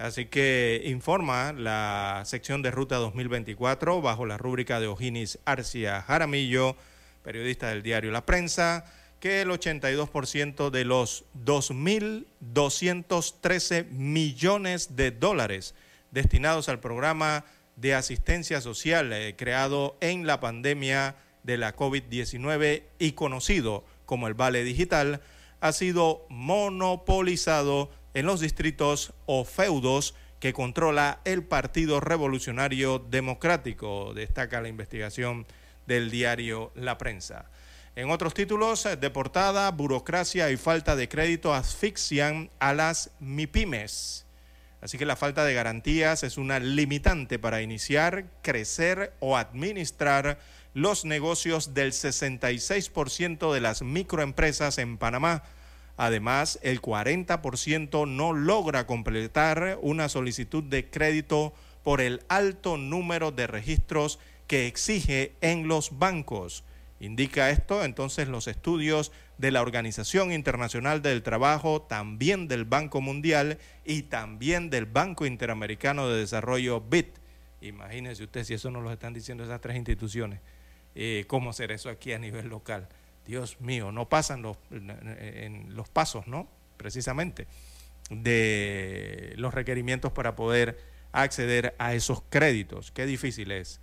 Así que informa la sección de Ruta 2024 bajo la rúbrica de Ojinis Arcia Jaramillo, periodista del diario La Prensa, que el 82% de los 2.213 millones de dólares destinados al programa de asistencia social eh, creado en la pandemia de la COVID-19 y conocido como el Vale Digital, ha sido monopolizado en los distritos o feudos que controla el Partido Revolucionario Democrático, destaca la investigación del diario La Prensa. En otros títulos de portada, burocracia y falta de crédito asfixian a las MIPIMES. Así que la falta de garantías es una limitante para iniciar, crecer o administrar los negocios del 66% de las microempresas en Panamá. Además, el 40% no logra completar una solicitud de crédito por el alto número de registros que exige en los bancos. Indica esto entonces los estudios de la Organización Internacional del Trabajo, también del Banco Mundial y también del Banco Interamericano de Desarrollo BIT. Imagínense usted si eso no lo están diciendo esas tres instituciones, eh, cómo hacer eso aquí a nivel local. Dios mío, no pasan los, los pasos, ¿no? Precisamente, de los requerimientos para poder acceder a esos créditos. Qué difícil es.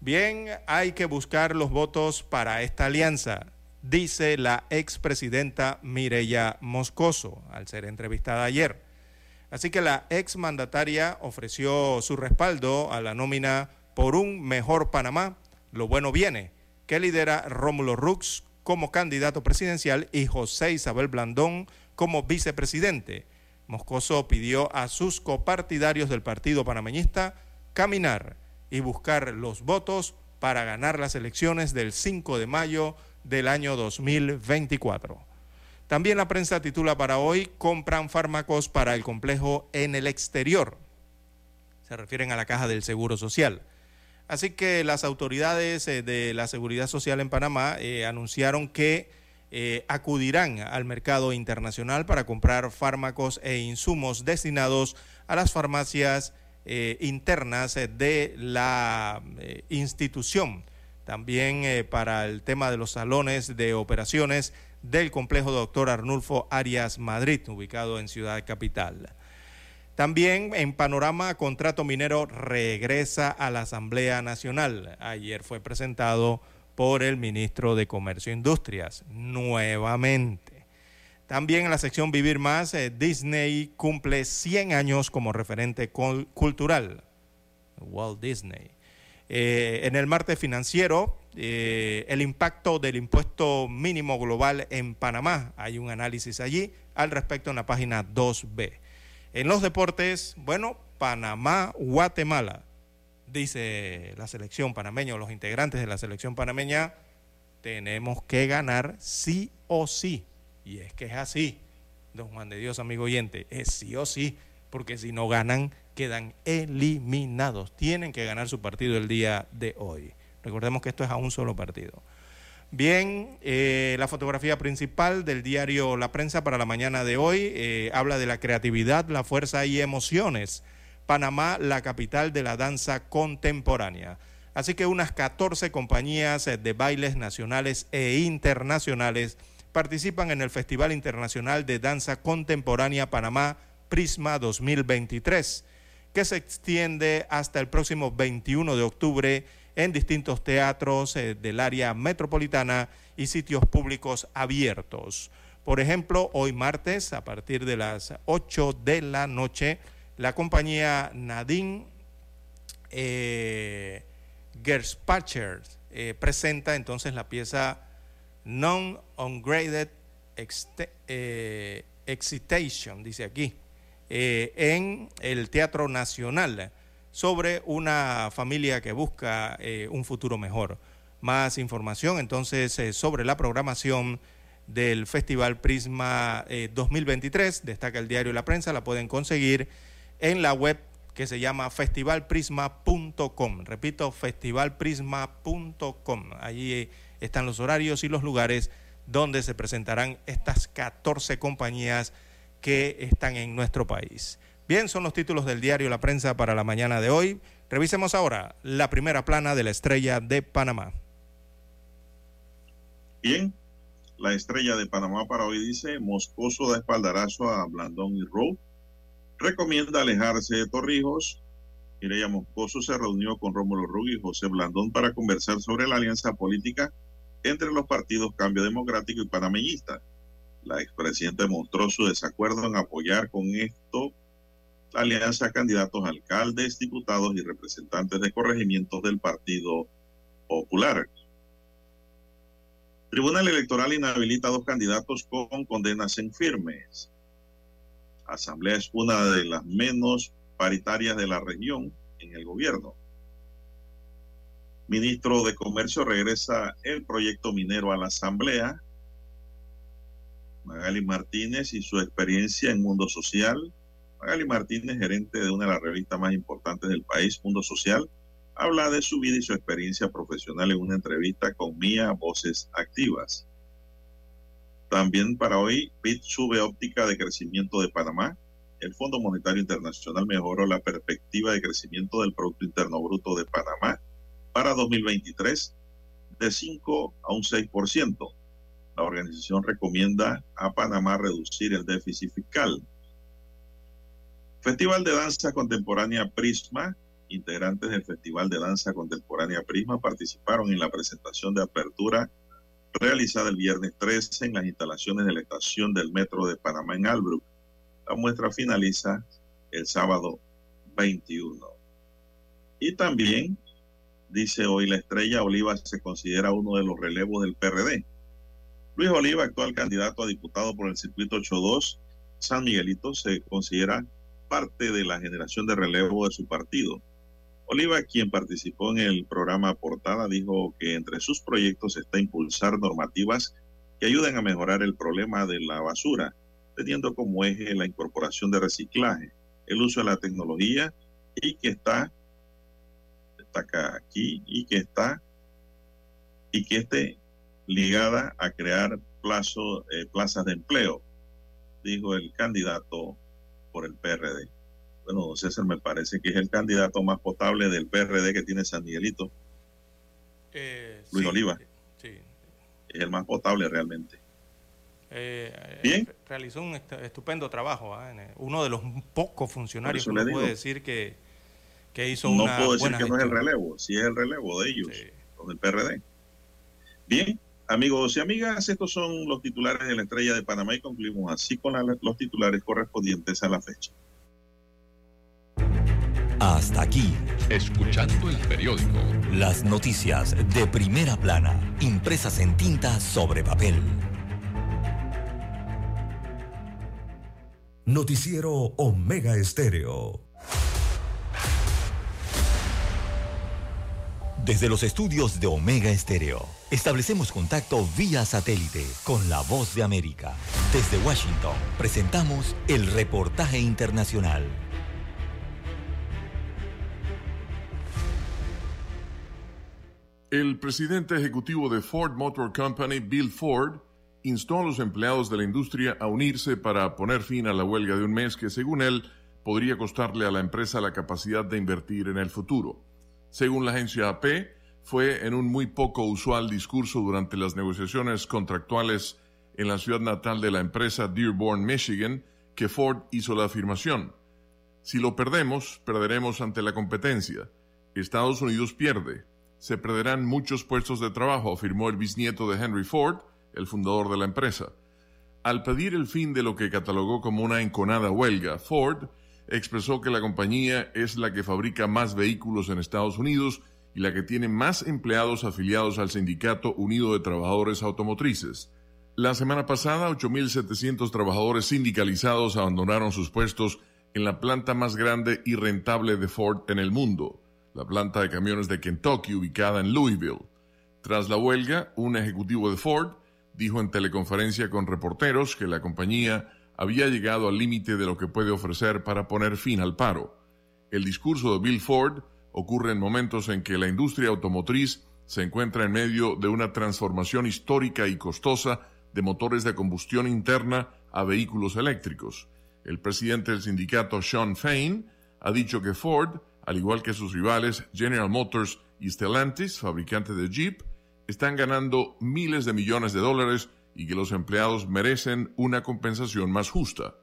Bien, hay que buscar los votos para esta alianza, dice la expresidenta Mireya Moscoso al ser entrevistada ayer. Así que la exmandataria ofreció su respaldo a la nómina por un mejor Panamá, lo bueno viene, que lidera Rómulo Rux como candidato presidencial y José Isabel Blandón como vicepresidente. Moscoso pidió a sus copartidarios del Partido Panameñista caminar y buscar los votos para ganar las elecciones del 5 de mayo del año 2024. También la prensa titula para hoy, compran fármacos para el complejo en el exterior. Se refieren a la caja del Seguro Social. Así que las autoridades eh, de la Seguridad Social en Panamá eh, anunciaron que eh, acudirán al mercado internacional para comprar fármacos e insumos destinados a las farmacias internas de la institución. también para el tema de los salones de operaciones del complejo doctor Arnulfo Arias Madrid, ubicado en Ciudad Capital. También en panorama, contrato minero regresa a la Asamblea Nacional. Ayer fue presentado por el ministro de Comercio e Industrias, nuevamente. También en la sección Vivir Más, eh, Disney cumple 100 años como referente cultural. Walt Disney. Eh, en el martes financiero, eh, el impacto del impuesto mínimo global en Panamá. Hay un análisis allí al respecto en la página 2B. En los deportes, bueno, Panamá, Guatemala, dice la selección panameña o los integrantes de la selección panameña, tenemos que ganar sí o sí. Y es que es así, don Juan de Dios, amigo oyente, es sí o sí, porque si no ganan, quedan eliminados. Tienen que ganar su partido el día de hoy. Recordemos que esto es a un solo partido. Bien, eh, la fotografía principal del diario La Prensa para la mañana de hoy eh, habla de la creatividad, la fuerza y emociones. Panamá, la capital de la danza contemporánea. Así que unas 14 compañías eh, de bailes nacionales e internacionales participan en el Festival Internacional de Danza Contemporánea Panamá Prisma 2023, que se extiende hasta el próximo 21 de octubre en distintos teatros eh, del área metropolitana y sitios públicos abiertos. Por ejemplo, hoy martes, a partir de las 8 de la noche, la compañía Nadine eh, Gerspacher eh, presenta entonces la pieza Non-Ungraded Excitation, dice aquí, en el Teatro Nacional sobre una familia que busca eh, un futuro mejor. Más información entonces eh, sobre la programación del Festival Prisma 2023, eh, destaca el diario La Prensa, la pueden conseguir en la web que se llama festivalprisma.com. Repito, festivalprisma.com. Allí están los horarios y los lugares donde se presentarán estas 14 compañías que están en nuestro país. Bien, son los títulos del diario La Prensa para la mañana de hoy. Revisemos ahora la primera plana de la estrella de Panamá. Bien, la estrella de Panamá para hoy dice, Moscoso da espaldarazo a Blandón y Rowe. Recomienda alejarse de Torrijos. Mireya Moscoso se reunió con Rómulo Ruggi y José Blandón para conversar sobre la alianza política entre los partidos Cambio Democrático y Panameñista. La expresidenta mostró su desacuerdo en apoyar con esto alianza candidatos alcaldes, diputados y representantes de corregimientos del Partido Popular. Tribunal Electoral inhabilita a dos candidatos con condenas en firmes. Asamblea es una de las menos paritarias de la región en el gobierno. Ministro de Comercio regresa el proyecto minero a la Asamblea. Magali Martínez y su experiencia en mundo social Magali Martínez, gerente de una de las revistas más importantes del país, Mundo Social, habla de su vida y su experiencia profesional en una entrevista con Mía Voces Activas. También para hoy, BIT sube óptica de crecimiento de Panamá. El Fondo Monetario Internacional mejoró la perspectiva de crecimiento del Producto Interno Bruto de Panamá para 2023 de 5 a un 6%. La organización recomienda a Panamá reducir el déficit fiscal. Festival de Danza Contemporánea Prisma. Integrantes del Festival de Danza Contemporánea Prisma participaron en la presentación de apertura realizada el viernes 13 en las instalaciones de la estación del Metro de Panamá en Albrook. La muestra finaliza el sábado 21. Y también, dice hoy la estrella, Oliva se considera uno de los relevos del PRD. Luis Oliva, actual candidato a diputado por el circuito 82 San Miguelito, se considera parte de la generación de relevo de su partido. Oliva, quien participó en el programa Portada, dijo que entre sus proyectos está impulsar normativas que ayuden a mejorar el problema de la basura, teniendo como eje la incorporación de reciclaje, el uso de la tecnología y que está, destaca aquí, y que está, y que esté ligada a crear plazo, eh, plazas de empleo, dijo el candidato por el PRD. Bueno, don César me parece que es el candidato más potable del PRD que tiene San Miguelito. Eh, Luis sí, Oliva. Sí. Es el más potable realmente. Eh, Bien. eh, Realizó un est- estupendo trabajo. ¿ah? Eh, Uno de los pocos funcionarios que puede decir que, que hizo No una puedo decir buena que no es el relevo, sí es el relevo de ellos, Sí. los del PRD. Bien, amigos y amigas, estos son los titulares de la estrella de Panamá y concluimos así con la- los titulares correspondientes a la fecha. Hasta aquí, Escuchando el periódico. las noticias de primera plana, impresas en tinta sobre papel. Noticiero Omega Estéreo. Desde los estudios de Omega Estéreo, establecemos contacto vía satélite con la voz de América. Desde Washington, presentamos el reportaje internacional. El presidente ejecutivo de Ford Motor Company, Bill Ford, instó a los empleados de la industria a unirse para poner fin a la huelga de un mes que, según él, podría costarle a la empresa la capacidad de invertir en el futuro. Según la agencia AP, fue en un muy poco usual discurso durante las negociaciones contractuales en la ciudad natal de la empresa Dearborn, Michigan, que Ford hizo la afirmación. Si lo perdemos, perderemos ante la competencia. Estados Unidos pierde. Se perderán muchos puestos de trabajo, afirmó el bisnieto de Henry Ford, el fundador de la empresa. Al pedir el fin de lo que catalogó como una enconada huelga, Ford expresó que la compañía es la que fabrica más vehículos en Estados Unidos y la que tiene más empleados afiliados al Sindicato Unido de Trabajadores Automotrices. La semana pasada, 8.700 trabajadores sindicalizados abandonaron sus puestos en la planta más grande y rentable de Ford en el mundo, la planta de camiones de Kentucky ubicada en Louisville. Tras la huelga, un ejecutivo de Ford dijo en teleconferencia con reporteros que la compañía había llegado al límite de lo que puede ofrecer para poner fin al paro. El discurso de Bill Ford ocurre en momentos en que la industria automotriz se encuentra en medio de una transformación histórica y costosa de motores de combustión interna a vehículos eléctricos. El presidente del sindicato Sean Fain ha dicho que Ford, al igual que sus rivales General Motors y Stellantis, fabricante de Jeep, están ganando miles de millones de dólares y que los empleados merecen una compensación más justa.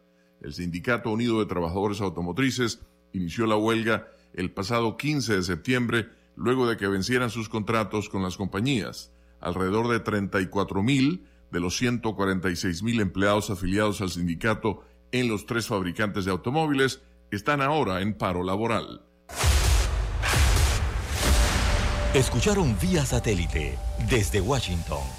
El Sindicato Unido de Trabajadores Automotrices inició la huelga el pasado 15 de septiembre luego de que vencieran sus contratos con las compañías. Alrededor de 34 mil de los 146 mil empleados afiliados al sindicato en los tres fabricantes de automóviles están ahora en paro laboral. Escucharon vía satélite desde Washington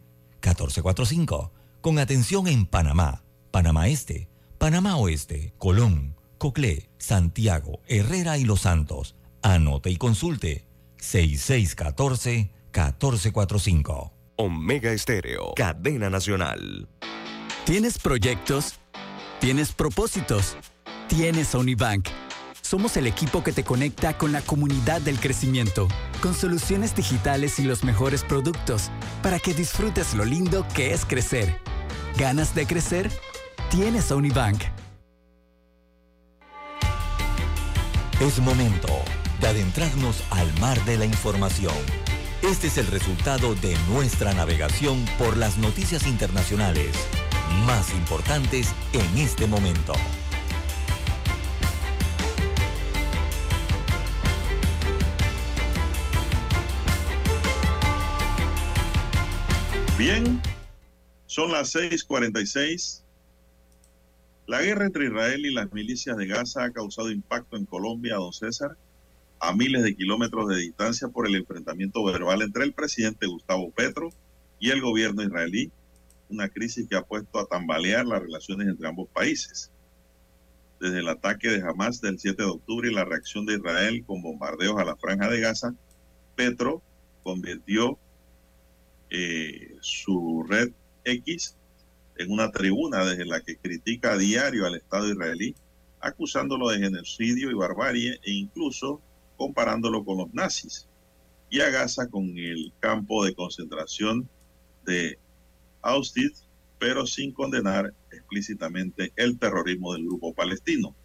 6614-1445. Con atención en Panamá, Panamá Este, Panamá Oeste, Colón, Coclé, Santiago, Herrera y Los Santos. Anote y consulte 6614-1445. Omega Estéreo. Cadena Nacional. ¿Tienes proyectos? ¿Tienes propósitos? Tienes Unibank. Somos el equipo que te conecta con la comunidad del crecimiento, con soluciones digitales y los mejores productos, para que disfrutes lo lindo que es crecer. ¿Ganas de crecer? Tienes a Unibank. Es momento de adentrarnos al mar de la información. Este es el resultado de nuestra navegación por las noticias internacionales más importantes en este momento. Bien, son las 6:46. La guerra entre Israel y las milicias de Gaza ha causado impacto en Colombia, don César, a miles de kilómetros de distancia por el enfrentamiento verbal entre el presidente Gustavo Petro y el gobierno israelí, una crisis que ha puesto a tambalear las relaciones entre ambos países. Desde el ataque de Hamas del 7 de octubre y la reacción de Israel con bombardeos a la franja de Gaza, Petro convirtió eh, su red X en una tribuna desde la que critica a diario al Estado israelí, acusándolo de genocidio y barbarie e incluso comparándolo con los nazis y a Gaza con el campo de concentración de Auschwitz, pero sin condenar explícitamente el terrorismo del grupo palestino.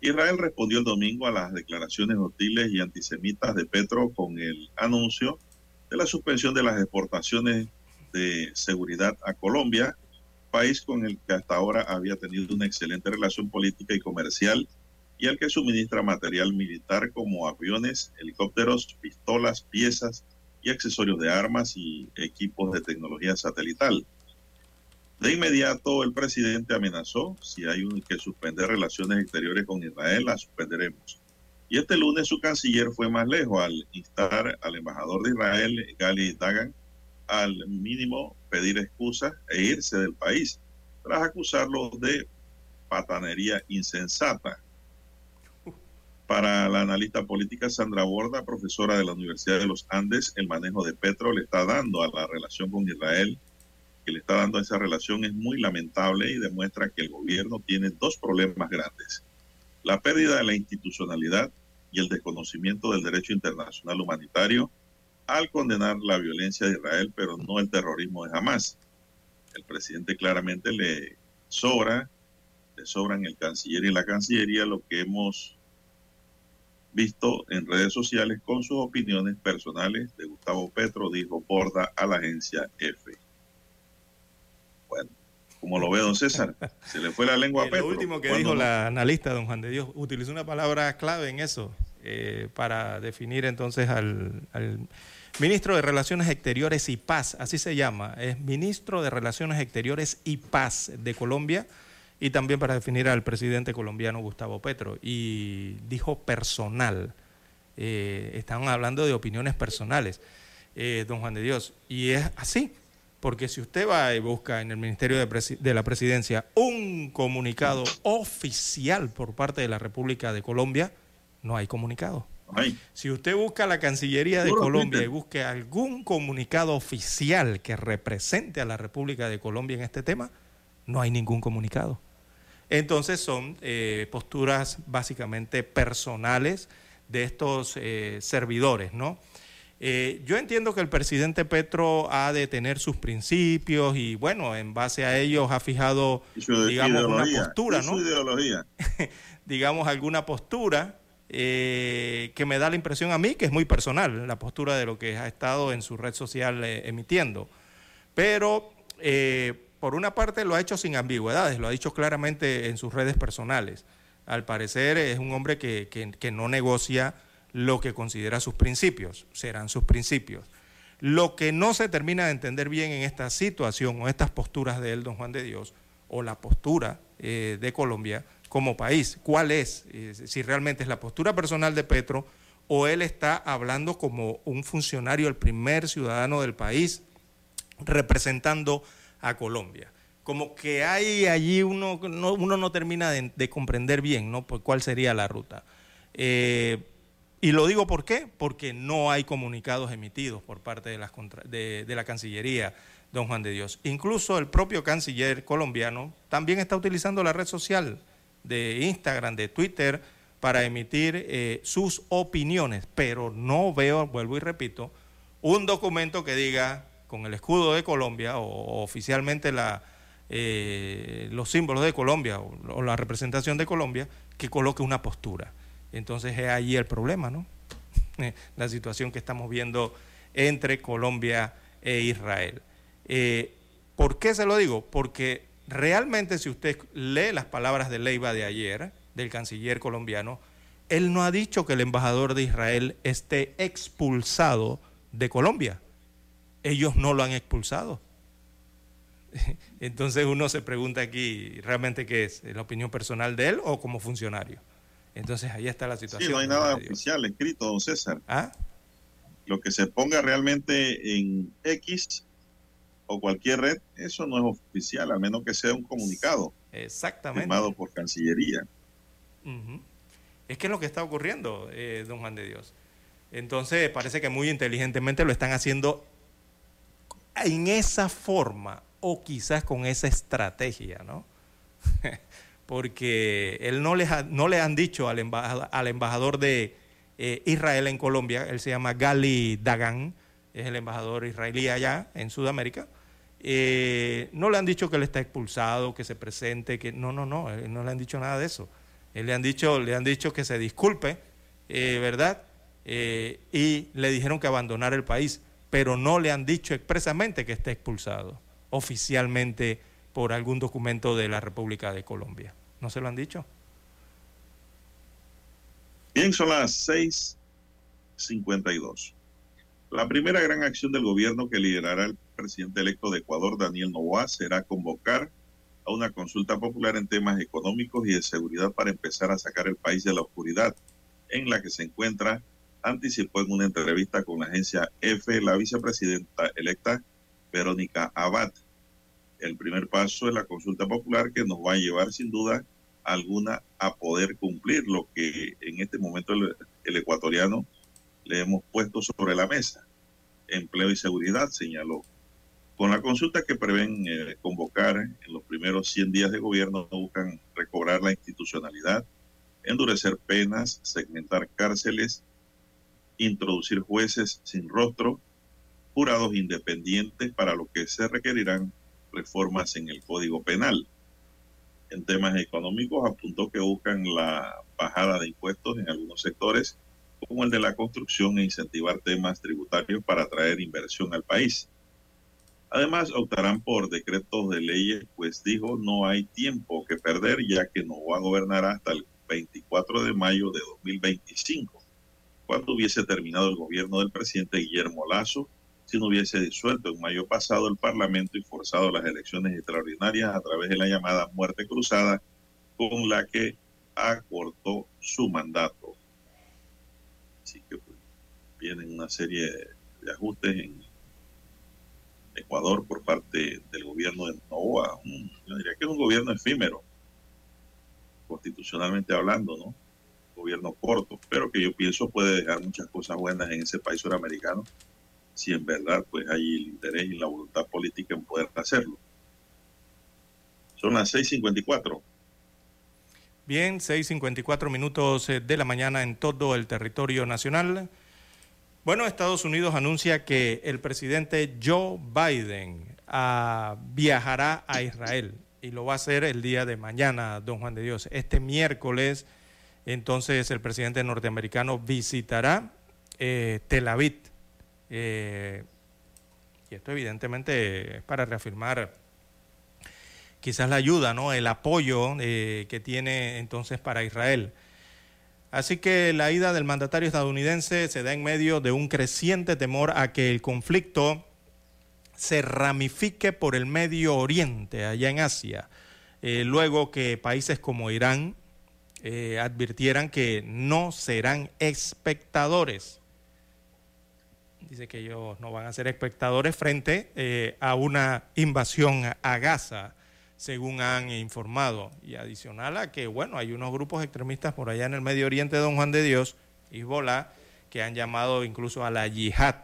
Israel respondió el domingo a las declaraciones hostiles y antisemitas de Petro con el anuncio de la suspensión de las exportaciones de seguridad a Colombia, país con el que hasta ahora había tenido una excelente relación política y comercial y al que suministra material militar como aviones, helicópteros, pistolas, piezas y accesorios de armas y equipos de tecnología satelital. De inmediato el presidente amenazó, si hay que suspender relaciones exteriores con Israel, las suspenderemos. Y este lunes su canciller fue más lejos al instar al embajador de Israel, Gali Dagan, al mínimo pedir excusas e irse del país, tras acusarlo de patanería insensata. Para la analista política Sandra Borda, profesora de la Universidad de los Andes, el manejo de Petro le está dando a la relación con Israel, que le está dando a esa relación es muy lamentable y demuestra que el gobierno tiene dos problemas grandes. La pérdida de la institucionalidad y el desconocimiento del derecho internacional humanitario al condenar la violencia de Israel, pero no el terrorismo de Hamas. El presidente claramente le sobra, le sobran el canciller y la cancillería lo que hemos visto en redes sociales con sus opiniones personales de Gustavo Petro, dijo Borda a la agencia F. Como lo ve don César, se le fue la lengua a Petro. Lo último que dijo la analista, don Juan de Dios, utilizó una palabra clave en eso, eh, para definir entonces al, al ministro de Relaciones Exteriores y Paz, así se llama, es ministro de Relaciones Exteriores y Paz de Colombia y también para definir al presidente colombiano Gustavo Petro. Y dijo personal. Eh, están hablando de opiniones personales, eh, don Juan de Dios. Y es así, porque si usted va y busca en el Ministerio de, de, la Presidencia un comunicado oficial por parte de la República de Colombia, no hay comunicado. Ay. Si usted busca la Cancillería de Colombia y busque algún comunicado oficial que represente a la República de Colombia en este tema, no hay ningún comunicado. Entonces son eh, posturas básicamente personales de estos eh, servidores, ¿no? Eh, yo entiendo que el presidente Petro ha de tener sus principios y bueno, en base a ellos ha fijado, digamos, una postura, ¿no? ideología. digamos, alguna postura eh, que me da la impresión a mí que es muy personal, la postura de lo que ha estado en su red social eh, emitiendo. Pero por una parte lo ha hecho sin ambigüedades, lo ha dicho claramente en sus redes personales. Al parecer es un hombre que, que, que no negocia lo que considera sus principios, serán sus principios. Lo que no se termina de entender bien en esta situación o estas posturas de él, don Juan de Dios, o la postura eh, de Colombia como país, cuál es, eh, si realmente es la postura personal de Petro o él está hablando como un funcionario, el primer ciudadano del país, representando a Colombia. Como que hay allí uno no, uno no termina de, de comprender bien ¿no? Por cuál sería la ruta. Eh, y lo digo por qué, porque no hay comunicados emitidos por parte de, las contra, de, la Cancillería, don Juan de Dios. Incluso el propio canciller colombiano también está utilizando la red social de Instagram, de Twitter, para emitir eh, sus opiniones, pero no veo, vuelvo y repito, un documento que diga con el escudo de Colombia o, oficialmente la, eh, los símbolos de Colombia o la representación de Colombia que coloque una postura. Entonces es ahí el problema, ¿no? La situación que estamos viendo entre Colombia e Israel. Eh, ¿Por qué se lo digo? Porque realmente si usted lee las palabras de Leiva de ayer, del canciller colombiano, él no ha dicho que el embajador de Israel esté expulsado de Colombia. Ellos no lo han expulsado. Entonces uno se pregunta aquí, ¿realmente qué es? ¿La opinión personal de él o como funcionario? Entonces ahí está la situación. Sí, no hay nada oficial escrito, don César. ¿Ah? Lo que se ponga realmente en X o cualquier red, eso no es oficial, a menos que sea un comunicado. Exactamente. Firmado por Cancillería. Uh -huh. Es que es lo que está ocurriendo, eh, don Juan de Dios. Entonces parece que muy inteligentemente lo están haciendo en esa forma o quizás con esa estrategia, ¿no? Porque él no, les no le han dicho al embajador, al embajador de eh, Israel en Colombia, él se llama Gali Dagan, es el embajador israelí allá en Sudamérica, eh, no le han dicho que él está expulsado, que se presente, que no, no, no, no le han dicho nada de eso. Él le han dicho, le han dicho que se disculpe, eh, ¿verdad? y le dijeron que abandonara el país, pero no le han dicho expresamente que esté expulsado oficialmente por algún documento de la República de Colombia. ¿No se lo han dicho? Bien, son las 6:52. La primera gran acción del gobierno que liderará el presidente electo de Ecuador, Daniel Novoa, será convocar a una consulta popular en temas económicos y de seguridad para empezar a sacar el país de la oscuridad en la que se encuentra, anticipó en una entrevista con la agencia EFE la vicepresidenta electa Verónica Abad. El primer paso es la consulta popular que nos va a llevar sin duda alguna a poder cumplir lo que en este momento el, ecuatoriano le hemos puesto sobre la mesa. Empleo y seguridad, señaló. Con la consulta que prevén eh, convocar en los primeros 100 días de gobierno, buscan recobrar la institucionalidad, endurecer penas, segmentar cárceles, introducir jueces sin rostro, jurados independientes, para lo que se requerirán reformas en el Código Penal en temas económicos apuntó que buscan la bajada de impuestos en algunos sectores, como el de la construcción e incentivar temas tributarios para atraer inversión al país. Además, optarán por decretos de leyes, pues dijo no hay tiempo que perder, ya que no va a gobernar hasta el 24 de mayo de 2025, cuando hubiese terminado el gobierno del presidente Guillermo Lazo si no hubiese disuelto en mayo pasado el Parlamento y forzado las elecciones extraordinarias a través de la llamada muerte cruzada con la que acortó su mandato. Así que pues, vienen una serie de ajustes en Ecuador por parte del gobierno de Novoa. yo diría que es un gobierno efímero, constitucionalmente hablando, ¿no? Gobierno corto, pero que yo pienso puede dejar muchas cosas buenas en ese país suramericano si en verdad pues hay el interés y la voluntad política en poder hacerlo. Son las 6.54. Bien, 6.54 minutos eh, de la mañana en todo el territorio nacional. Bueno, Estados Unidos anuncia que el presidente Joe Biden ah, viajará a Israel y lo va a hacer el día de mañana, don Juan de Dios. Este miércoles, entonces, el presidente norteamericano visitará eh, Tel Aviv eh, y esto evidentemente es para reafirmar quizás la ayuda, ¿no? el apoyo eh, que tiene entonces para Israel. Así que la ida del mandatario estadounidense se da en medio de un creciente temor a que el conflicto se ramifique por el Medio Oriente, allá en Asia, eh, luego que países como Irán advirtieran que no serán espectadores dice que ellos no van a ser espectadores frente eh, a una invasión a Gaza, según han informado. Y adicional a que, bueno, hay unos grupos extremistas por allá en el Medio Oriente, Don Juan de Dios, Hezbollah, que han llamado incluso a la yihad.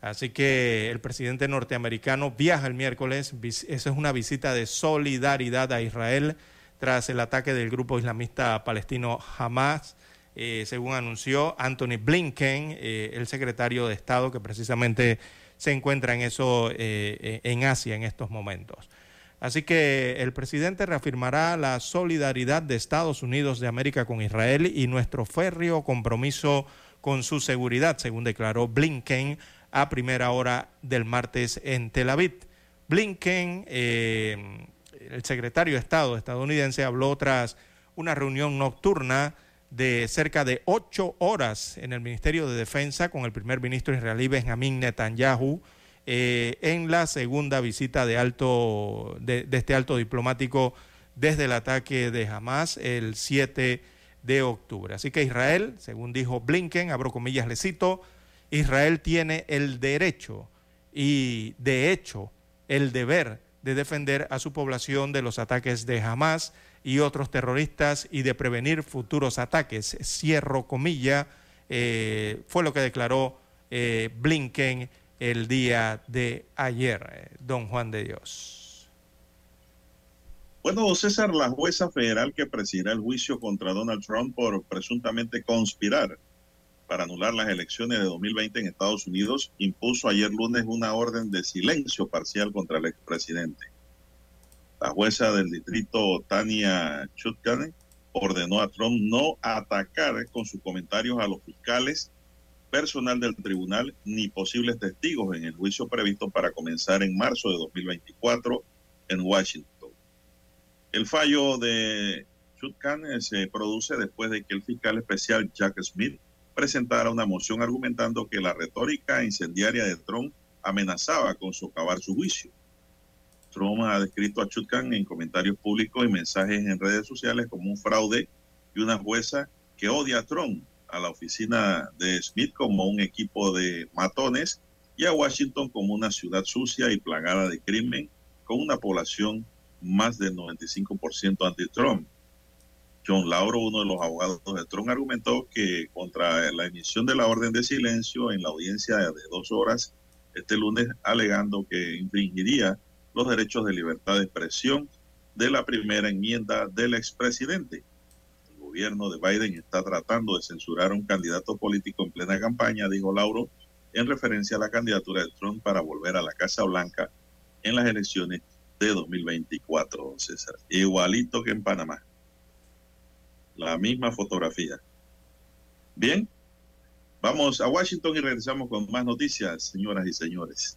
Así que el presidente norteamericano viaja el miércoles, esa es una visita de solidaridad a Israel tras el ataque del grupo islamista palestino Hamas eh, según anunció Anthony Blinken, eh, el secretario de Estado que precisamente se encuentra en eso eh, en Asia en estos momentos. Así que el presidente reafirmará la solidaridad de Estados Unidos de América con Israel y nuestro férreo compromiso con su seguridad, según declaró Blinken a primera hora del martes en Tel Aviv. Blinken, el secretario de Estado estadounidense, habló tras una reunión nocturna de cerca de ocho horas en el Ministerio de Defensa con el primer ministro israelí Benjamín Netanyahu eh, en la segunda visita de, alto, de, este alto diplomático desde el ataque de Hamas el 7 de octubre. Así que Israel, según dijo Blinken, abro comillas, le cito, Israel tiene el derecho y de hecho el deber de defender a su población de los ataques de Hamas y otros terroristas y de prevenir futuros ataques. Cierro comilla, eh, fue lo que declaró eh, Blinken el día de ayer, eh, don Juan de Dios. Bueno, César, la jueza federal que presidirá el juicio contra Donald Trump por presuntamente conspirar para anular las elecciones de 2020 en Estados Unidos impuso ayer lunes una orden de silencio parcial contra el expresidente. La jueza del distrito Tania Chutkan ordenó a Trump no atacar con sus comentarios a los fiscales, personal del tribunal ni posibles testigos en el juicio previsto para comenzar en marzo de 2024 en Washington. El fallo de Chutkan se produce después de que el fiscal especial Jack Smith presentara una moción argumentando que la retórica incendiaria de Trump amenazaba con socavar su juicio. Trump ha descrito a Chutkan en comentarios públicos y mensajes en redes sociales como un fraude y una jueza que odia a Trump, a la oficina de Smith como un equipo de matones y a Washington como una ciudad sucia y plagada de crimen con una población más del 95% anti-Trump. John Lauro, uno de los abogados de Trump, argumentó que contra la emisión de la orden de silencio en la audiencia de dos horas este lunes, alegando que infringiría los derechos de libertad de expresión de la primera enmienda del expresidente. El gobierno de Biden está tratando de censurar a un candidato político en plena campaña, dijo Lauro, en referencia a la candidatura de Trump para volver a la Casa Blanca en las elecciones de 2024, César. Igualito que en Panamá. La misma fotografía. Bien, vamos a Washington y regresamos con más noticias, señoras y señores.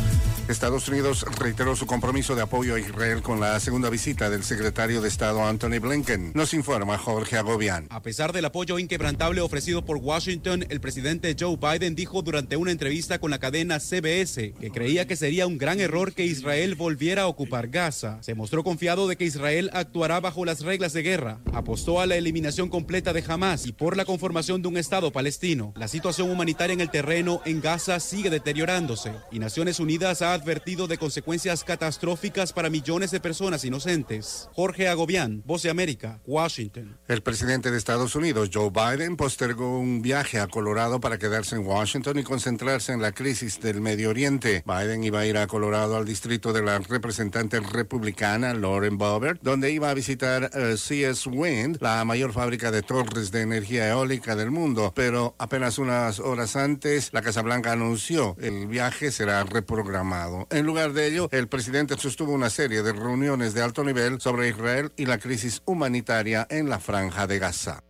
Estados Unidos reiteró su compromiso de apoyo a Israel con la segunda visita del secretario de Estado Anthony Blinken. Nos informa Jorge Agobián. A pesar del apoyo inquebrantable ofrecido por Washington, el presidente Joe Biden dijo durante una entrevista con la cadena CBS que creía que sería un gran error que Israel volviera a ocupar Gaza. Se mostró confiado de que Israel actuará bajo las reglas de guerra. Apostó a la eliminación completa de Hamas y por la conformación de un Estado palestino. La situación humanitaria en el terreno en Gaza sigue deteriorándose y Naciones Unidas ha advertido de consecuencias catastróficas para millones de personas inocentes. Jorge Agobián, Voz de América, Washington. El presidente de Estados Unidos, Joe Biden, postergó un viaje a Colorado para quedarse en Washington y concentrarse en la crisis del Medio Oriente. Biden iba a ir a Colorado al distrito de la representante republicana Lauren Boebert, donde iba a visitar uh, CS Wind, la mayor fábrica de torres de energía eólica del mundo. Pero apenas unas horas antes, la Casa Blanca anunció el viaje será reprogramado. En lugar de ello, el presidente sostuvo una serie de reuniones de alto nivel sobre Israel y la crisis humanitaria en la franja de Gaza.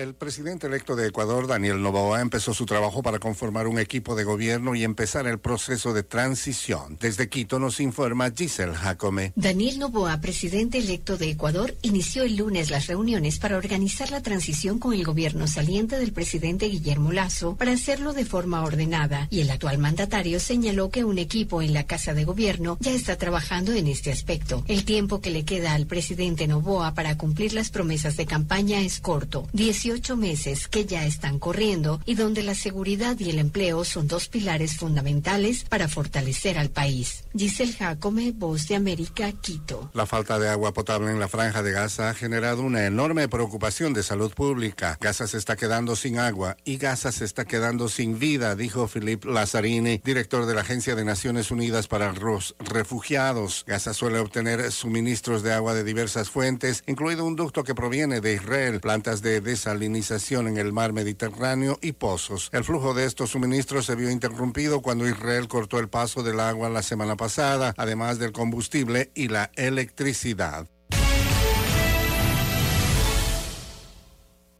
El presidente electo de Ecuador, Daniel Noboa, empezó su trabajo para conformar un equipo de gobierno y empezar el proceso de transición. Desde Quito nos informa Giselle Jacome. Daniel Noboa, presidente electo de Ecuador, inició el lunes las reuniones para organizar la transición con el gobierno saliente del presidente Guillermo Lazo para hacerlo de forma ordenada. Y el actual mandatario señaló que un equipo en la Casa de Gobierno ya está trabajando en este aspecto. El tiempo que le queda al presidente Noboa para cumplir las promesas de campaña es corto. 18 meses que ya están corriendo y donde la seguridad y el empleo son dos pilares fundamentales para fortalecer al país. Giselle Jacome, Voz de América, Quito. La falta de agua potable en la franja de Gaza ha generado una enorme preocupación de salud pública. Gaza se está quedando sin agua y Gaza se está quedando sin vida, dijo Philippe Lazzarini, director de la Agencia de Naciones Unidas para los Refugiados. Gaza suele obtener suministros de agua de diversas fuentes, incluido un ducto que proviene de Israel, plantas de desalinización en el mar Mediterráneo y pozos. El flujo de estos suministros se vio interrumpido cuando Israel cortó el paso del agua la semana pasada, además del combustible y la electricidad.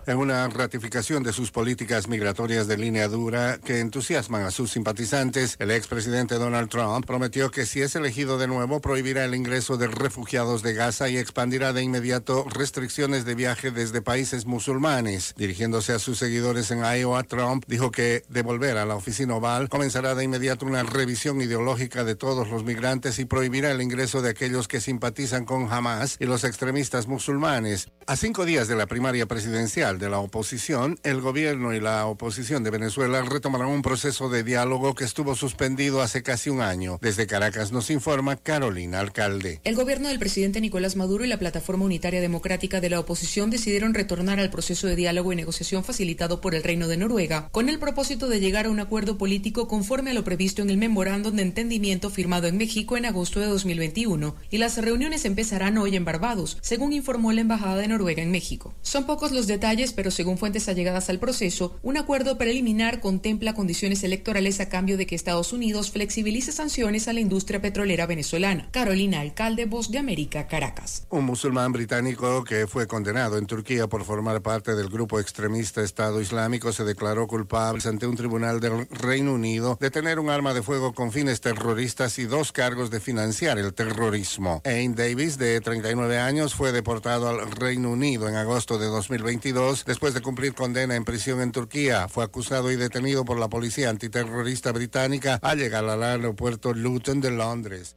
En una ratificación de sus políticas migratorias de línea dura que entusiasman a sus simpatizantes, el expresidente Donald Trump prometió que si es elegido de nuevo prohibirá el ingreso de refugiados de Gaza y expandirá de inmediato restricciones de viaje desde países musulmanes. Dirigiéndose a sus seguidores en Iowa, Trump dijo que de volver a la oficina oval comenzará de inmediato una revisión ideológica de todos los migrantes y prohibirá el ingreso de aquellos que simpatizan con Hamas y los extremistas musulmanes. A cinco días de la primaria presidencial de la oposición, el gobierno y la oposición de Venezuela retomarán un proceso de diálogo que estuvo suspendido hace casi un año. Desde Caracas nos informa Carolina Alcalde. El gobierno del presidente Nicolás Maduro y la Plataforma Unitaria Democrática de la Oposición decidieron retornar al proceso de diálogo y negociación facilitado por el Reino de Noruega, con el propósito de llegar a un acuerdo político conforme a lo previsto en el memorándum de entendimiento firmado en México en agosto de 2021, y las reuniones empezarán hoy en Barbados, según informó la Embajada de Noruega en México. Son pocos los detalles, pero según fuentes allegadas al proceso, un acuerdo preliminar contempla condiciones electorales a cambio de que Estados Unidos flexibilice sanciones a la industria petrolera venezolana. Carolina Alcalde, Voz de América, Caracas. Un musulmán británico que fue condenado en Turquía por formar parte del grupo extremista Estado Islámico se declaró culpable ante un tribunal del Reino Unido de tener un arma de fuego con fines terroristas y dos cargos de financiar el terrorismo. Ain Davis, de 39 años, fue deportado al Reino Unido en agosto de 2022 después de cumplir condena en prisión en Turquía. Fue acusado y detenido por la policía antiterrorista británica al llegar al aeropuerto Luton de Londres.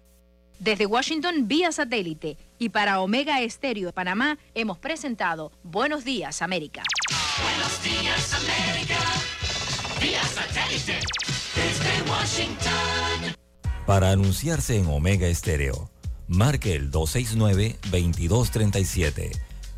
Desde Washington vía satélite y para Omega Estéreo de Panamá hemos presentado Buenos Días América. Buenos días, América. Vía satélite. Desde Washington. Para anunciarse en Omega Estéreo, marque el 269-2237.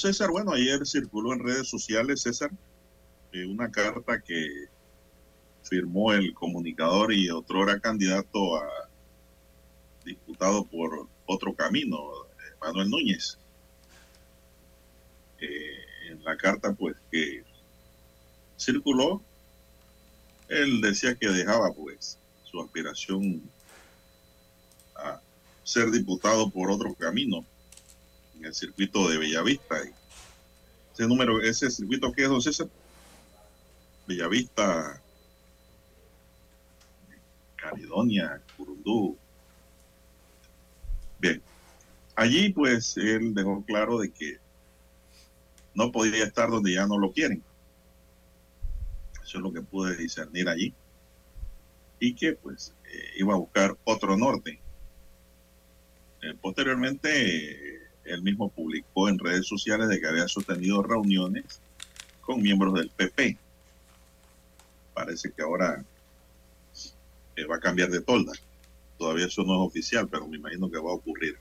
César, bueno, ayer circuló en redes sociales, César, eh, una carta que firmó el comunicador y otrora candidato a diputado por otro camino, eh, Manuel Núñez. Eh, en la carta, pues, que circuló, él decía que dejaba, pues, su aspiración a ser diputado por otro camino en el circuito de Bellavista. Ese número, ese circuito que es, don César, Bellavista, Caledonia, Curundú. Bien, allí pues él dejó claro de que no podía estar donde ya no lo quieren. Eso es lo que pude discernir allí. Y que pues eh, iba a buscar otro norte. Eh, posteriormente, él mismo publicó en redes sociales de que había sostenido reuniones con miembros del PP. Parece que ahora eh, va a cambiar de tolda. Todavía eso no es oficial, pero me imagino que va a ocurrir.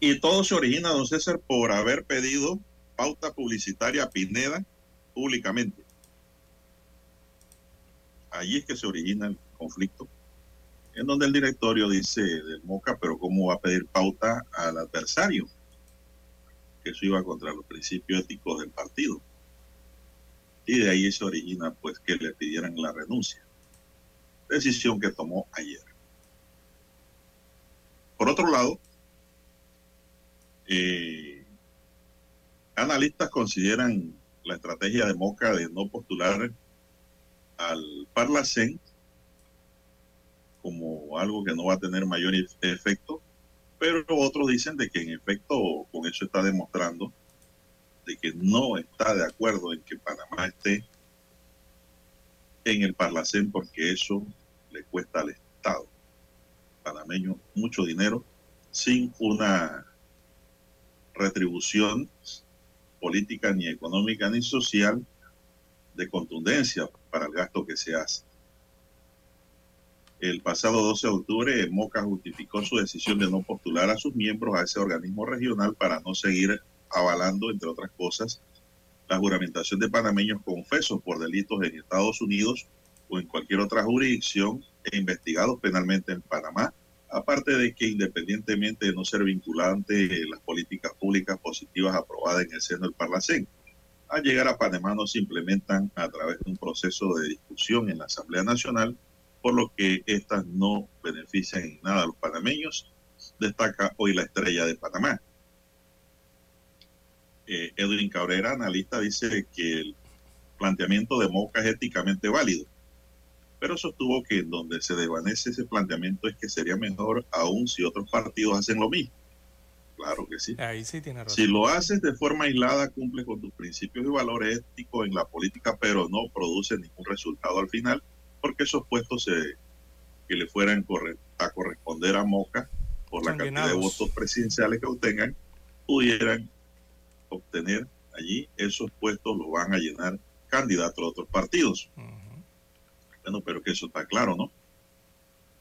Y todo se origina, don César, por haber pedido pauta publicitaria a Pineda públicamente. Allí es que se origina el conflicto, en donde el directorio dice del Moca, pero ¿cómo va a pedir pauta al adversario? Que eso iba contra los principios éticos del partido. Y de ahí se origina, pues, que le pidieran la renuncia. Decisión que tomó ayer. Por otro lado, eh, analistas consideran la estrategia de Moca de no postular al Parlacén como algo que no va a tener mayor ef- efecto, pero otros dicen de que en efecto con eso está demostrando de que no está de acuerdo en que Panamá esté en el Parlacén porque eso le cuesta al Estado panameño mucho dinero sin una retribución política ni económica ni social de contundencia para el gasto que se hace. El pasado 12 de octubre, Moca justificó su decisión de no postular a sus miembros a ese organismo regional para no seguir avalando, entre otras cosas, la juramentación de panameños confesos por delitos en Estados Unidos o en cualquier otra jurisdicción e investigados penalmente en Panamá, aparte de que independientemente de no ser vinculante las políticas públicas positivas aprobadas en el seno del Parlacén, al llegar a Panamá no se implementan a través de un proceso de discusión en la Asamblea Nacional, por lo que estas no benefician en nada a los panameños, destaca hoy la estrella de Panamá. Eh, Edwin Cabrera, analista, dice que el planteamiento de Moca es éticamente válido, pero sostuvo que en donde se desvanece ese planteamiento es que sería mejor aún si otros partidos hacen lo mismo. Claro que sí. Ahí sí tiene razón. Si lo haces de forma aislada, cumple con tus principios y valores éticos en la política, pero no produce ningún resultado al final, porque esos puestos se- que le fueran corre- a corresponder a Moca por la cantidad de votos presidenciales que obtengan, pudieran obtener allí esos puestos, los van a llenar candidatos de otros partidos. Bueno, pero que eso está claro, ¿no?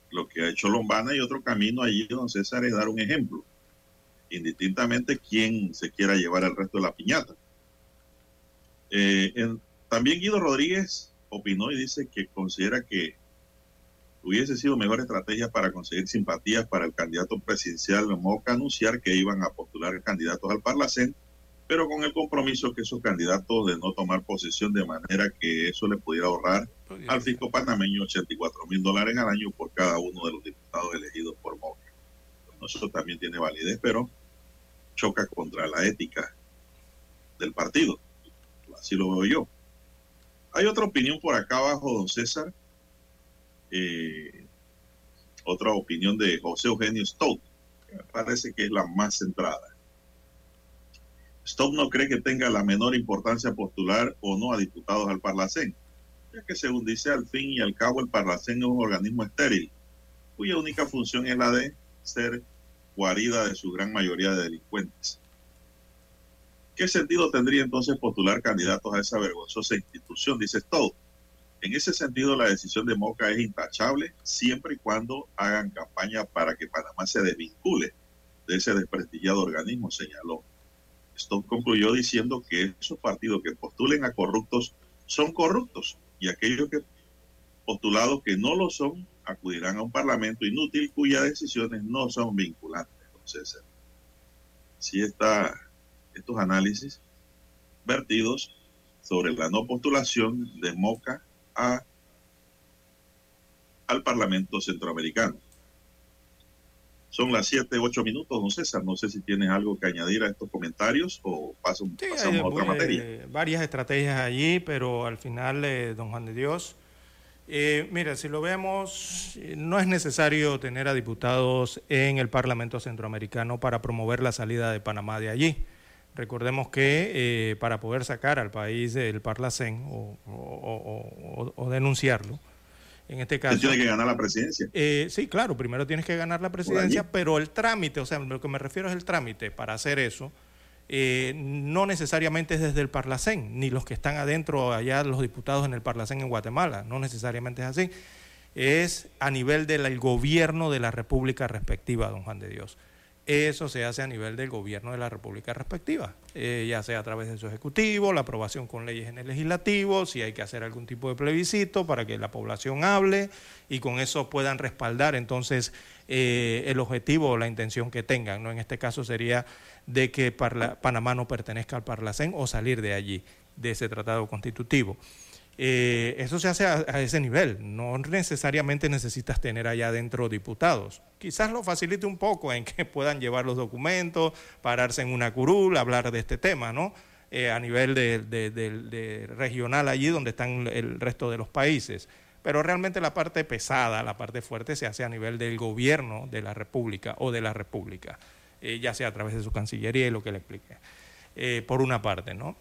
Lo que ha hecho Lombana y otro camino allí, don César, es dar un ejemplo indistintamente quién se quiera llevar el resto de la piñata. Eh, en- también Guido Rodríguez opinó y dice que considera que hubiese sido mejor estrategia para conseguir simpatías para el candidato presidencial Moca anunciar que iban a postular candidatos al Parlacén, pero con el compromiso que esos candidatos de no tomar posesión de manera que eso le pudiera ahorrar al fisco panameño 84 mil dólares al año por cada uno de los diputados elegidos por Moca. Bueno, eso también tiene validez, pero choca contra la ética del partido. Así lo veo yo. Hay otra opinión por acá abajo, don César. Eh, otra opinión de José Eugenio Stout, que me parece que es la más centrada. Stout no cree que tenga la menor importancia postular o no a diputados al Parlacén, ya que según dice al fin y al cabo el Parlacén es un organismo estéril, cuya única función es la de ser guarida de su gran mayoría de delincuentes. ¿Qué sentido tendría entonces postular candidatos a esa vergonzosa institución? Dice Stout. En ese sentido, la decisión de Moca es intachable siempre y cuando hagan campaña para que Panamá se desvincule de ese desprestigiado organismo, señaló. Stout concluyó diciendo que esos partidos que postulen a corruptos son corruptos y aquellos que postulados que no lo son acudirán a un parlamento inútil cuyas decisiones no son vinculantes. Entonces, si está estos análisis vertidos sobre la no postulación de Moca a, al Parlamento Centroamericano. Son las 7, 8 minutos, don César. No sé si tienes algo que añadir a estos comentarios o paso- pasamos Hay, a otra eh, materia. varias estrategias allí, pero al final, eh, don Juan de Dios, eh, mira, si lo vemos, eh, no es necesario tener a diputados en el Parlamento Centroamericano para promover la salida de Panamá de allí. Recordemos que eh, para poder sacar al país del Parlacén o, o- o- o- o denunciarlo, en este caso... Tiene que ganar la presidencia. Eh, sí, claro, primero tienes que ganar la presidencia, pero el trámite, o sea, lo que me refiero es el trámite para hacer eso, eh, no necesariamente es desde el Parlacén, ni los que están adentro allá, los diputados en el Parlacén en Guatemala, no necesariamente es así, es a nivel del gobierno de la República respectiva, don Juan de Dios. Eso se hace a nivel del gobierno de la República respectiva, eh, ya sea a través de su ejecutivo, la aprobación con leyes en el legislativo, si hay que hacer algún tipo de plebiscito para que la población hable y con eso puedan respaldar entonces eh, el objetivo o la intención que tengan. ¿no? En este caso sería de que Parla- Panamá no pertenezca al Parlacén o salir de allí, de ese tratado constitutivo. Eh, eso se hace a, ese nivel, no necesariamente necesitas tener allá adentro diputados. Quizás lo facilite un poco en que puedan llevar los documentos, pararse en una curul, hablar de este tema, ¿no? Eh, a nivel de, regional allí donde están el resto de los países. Pero realmente la parte pesada, la parte fuerte se hace a nivel del gobierno de la República o de la República, eh, ya sea a través de su Cancillería y lo que le expliqué, por una parte, ¿no?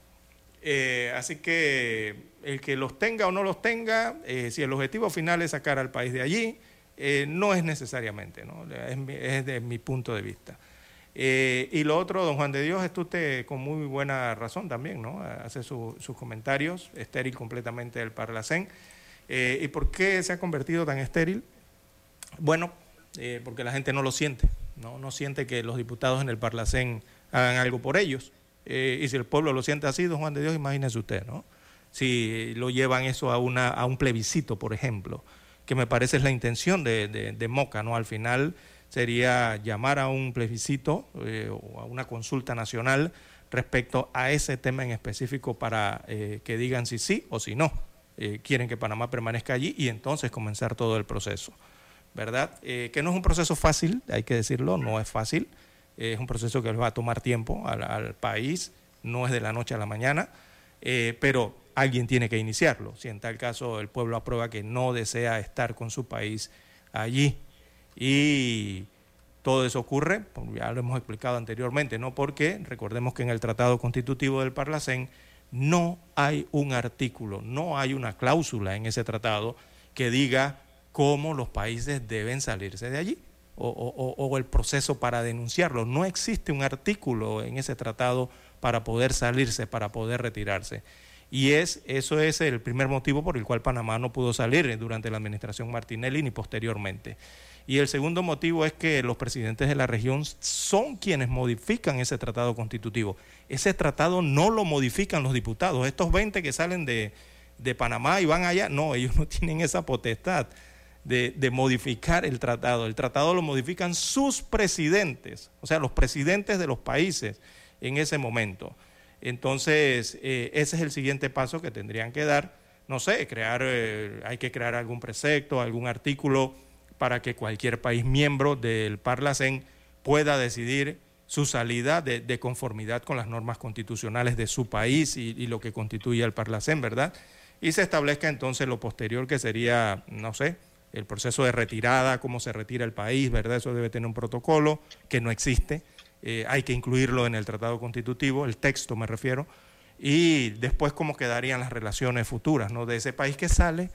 Eh, así que el que los tenga o no los tenga, eh, si el objetivo final es sacar al país de allí, eh, no es necesariamente, ¿no? Es, mi- de mi punto de vista. Y lo otro, don Juan de Dios, esto usted con muy buena razón también, ¿no? Hace su- sus comentarios, estéril completamente el Parlacén. ¿Y por qué se ha convertido tan estéril? Bueno, porque la gente no lo siente, ¿no? no siente que los diputados en el Parlacén hagan algo por ellos. Eh, y si el pueblo lo siente así, don Juan de Dios, imagínese usted, ¿no? Si lo llevan eso a, una, a un plebiscito, por ejemplo, que me parece es la intención de, de- Moca, ¿no? Al final sería llamar a un plebiscito eh, o a una consulta nacional respecto a ese tema en específico para eh, que digan si sí o si no eh, quieren que Panamá permanezca allí y entonces comenzar todo el proceso. ¿verdad? Que no es un proceso fácil, hay que decirlo, no es fácil, es un proceso que va a tomar tiempo al, país, no es de la noche a la mañana, eh, pero alguien tiene que iniciarlo. Si en tal caso el pueblo aprueba que no desea estar con su país allí y todo eso ocurre, ya lo hemos explicado anteriormente, ¿no? Porque recordemos que en el Tratado Constitutivo del Parlacén no hay un artículo, no hay una cláusula en ese tratado que diga cómo los países deben salirse de allí o, el proceso para denunciarlo. No existe un artículo en ese tratado para poder salirse, para poder retirarse. Y es, eso es el primer motivo por el cual Panamá no pudo salir durante la administración Martinelli ni posteriormente. Y el segundo motivo es que los presidentes de la región son quienes modifican ese tratado constitutivo. Ese tratado no lo modifican los diputados. Estos 20 que salen de, de Panamá y van allá, no, ellos no tienen esa potestad de, modificar el tratado. El tratado lo modifican sus presidentes, o sea, los presidentes de los países en ese momento. Entonces, eh, ese es el siguiente paso que tendrían que dar. No sé, crear, eh, hay que crear algún precepto, algún artículo para que cualquier país miembro del Parlacén pueda decidir su salida de, de conformidad con las normas constitucionales de su país y, y lo que constituye el Parlacén, ¿verdad? Y se establezca entonces lo posterior que sería, no sé, el proceso de retirada, cómo se retira el país, ¿verdad? Eso debe tener un protocolo que no existe. Eh, hay que incluirlo en el tratado constitutivo, el texto me refiero, y después cómo quedarían las relaciones futuras, ¿no? De ese país que sale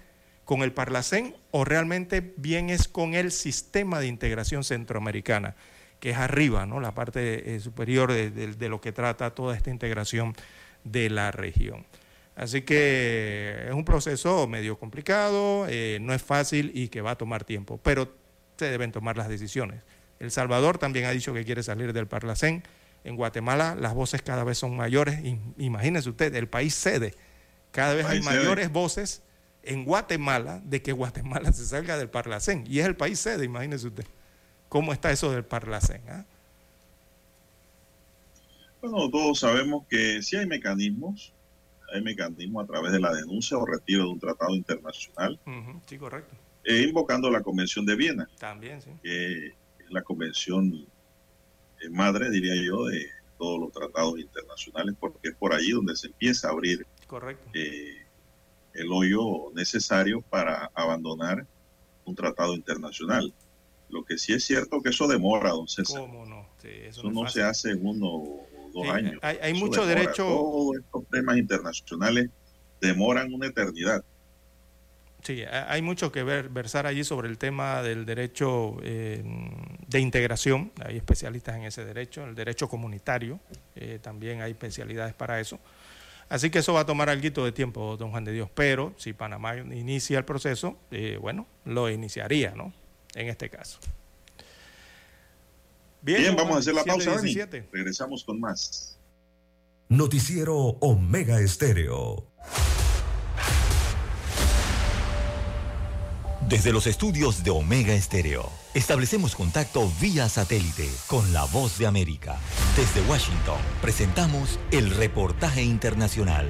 con el Parlacén o realmente bien es con el sistema de integración centroamericana, que es arriba, ¿no? La parte eh, superior de, lo que trata toda esta integración de la región. Así que es un proceso medio complicado, eh, no es fácil y que va a tomar tiempo, pero se deben tomar las decisiones. El Salvador también ha dicho que quiere salir del Parlacén. En Guatemala las voces cada vez son mayores. I- Imagínese usted, el país cede. Cada vez hay cede. mayores voces en Guatemala de que Guatemala se salga del Parlacén. Y es el país sede, imagínese usted. ¿Cómo está eso del Parlacén? ah? Bueno, todos sabemos que sí hay mecanismos, hay mecanismos a través de la denuncia o retiro de un tratado internacional, Sí, correcto. e invocando la Convención de Viena, También, sí. que es la convención eh, madre, diría yo, de todos los tratados internacionales, porque es por allí donde se empieza a abrir Correcto. eh, el hoyo necesario para abandonar un tratado internacional. Lo que sí es cierto que eso demora, don César. ¿Cómo no? Sí, eso Eso no no se hace en uno dos Sí, años. hay- hay mucho demora. derecho- Todos estos temas internacionales demoran una eternidad. Sí, ha- hay mucho que ver, versar allí sobre el tema del derecho eh, de integración. Hay especialistas en ese derecho, el derecho comunitario, eh, también hay especialidades para eso. Así que eso va a tomar algo de tiempo, don Juan de Dios. Pero si Panamá inicia el proceso, eh, bueno, lo iniciaría, ¿no? En este caso. Bien, vamos a hacer la 7 y pausa, Dani. 17. Regresamos con más. Noticiero Omega Estéreo. Desde los estudios de Omega Estéreo, establecemos contacto vía satélite con la voz de América. Desde Washington, presentamos el reportaje internacional.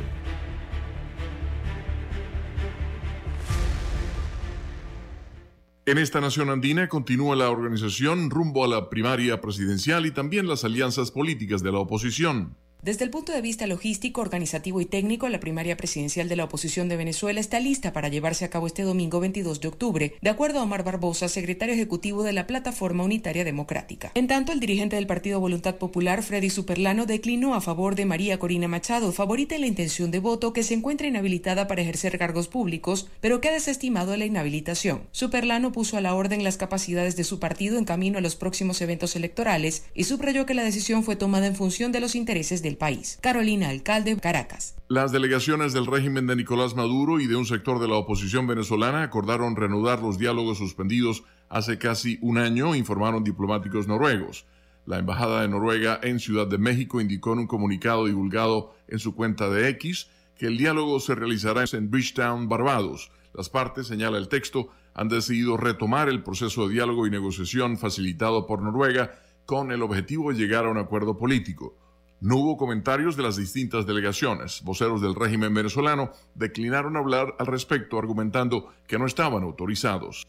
En esta nación andina continúa la organización rumbo a la primaria presidencial y también las alianzas políticas de la oposición. Desde el punto de vista logístico, organizativo y técnico, la primaria presidencial de la oposición de Venezuela está lista para llevarse a cabo este domingo 22 de octubre, de acuerdo a Omar Barbosa, secretario ejecutivo de la Plataforma Unitaria Democrática. En tanto, el dirigente del Partido Voluntad Popular, Freddy Superlano, declinó a favor de María Corina Machado, favorita en la intención de voto, que se encuentra inhabilitada para ejercer cargos públicos, pero que ha desestimado la inhabilitación. Superlano puso a la orden las capacidades de su partido en camino a los próximos eventos electorales y subrayó que la decisión fue tomada en función de los intereses del país. Carolina Alcalde, Caracas. Las delegaciones del régimen de Nicolás Maduro y de un sector de la oposición venezolana acordaron reanudar los diálogos suspendidos hace casi un año, informaron diplomáticos noruegos. La Embajada de Noruega en Ciudad de México indicó en un comunicado divulgado en su cuenta de X que el diálogo se realizará en Bridgetown, Barbados. Las partes, señala el texto, han decidido retomar el proceso de diálogo y negociación facilitado por Noruega con el objetivo de llegar a un acuerdo político. No hubo comentarios de las distintas delegaciones. Voceros del régimen venezolano declinaron hablar al respecto, argumentando que no estaban autorizados.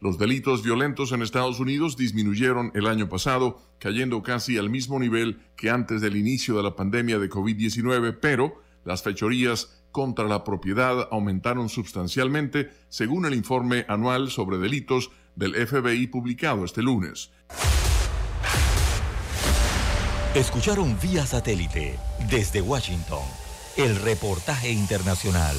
Los delitos violentos en Estados Unidos disminuyeron el año pasado, cayendo casi al mismo nivel que antes del inicio de la pandemia de COVID-19, pero las fechorías contra la propiedad aumentaron sustancialmente, según el informe anual sobre delitos del FBI publicado este lunes. Escucharon vía satélite desde Washington el reportaje internacional.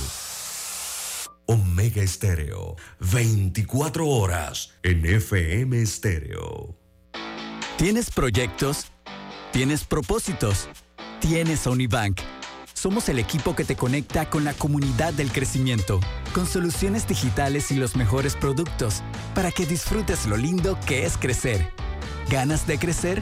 Omega Estéreo, 24 horas en FM Estéreo. ¿Tienes proyectos? ¿Tienes propósitos? ¿Tienes Unibank? Somos el equipo que te conecta con la comunidad del crecimiento, con soluciones digitales y los mejores productos, para que disfrutes lo lindo que es crecer. ¿Ganas de crecer?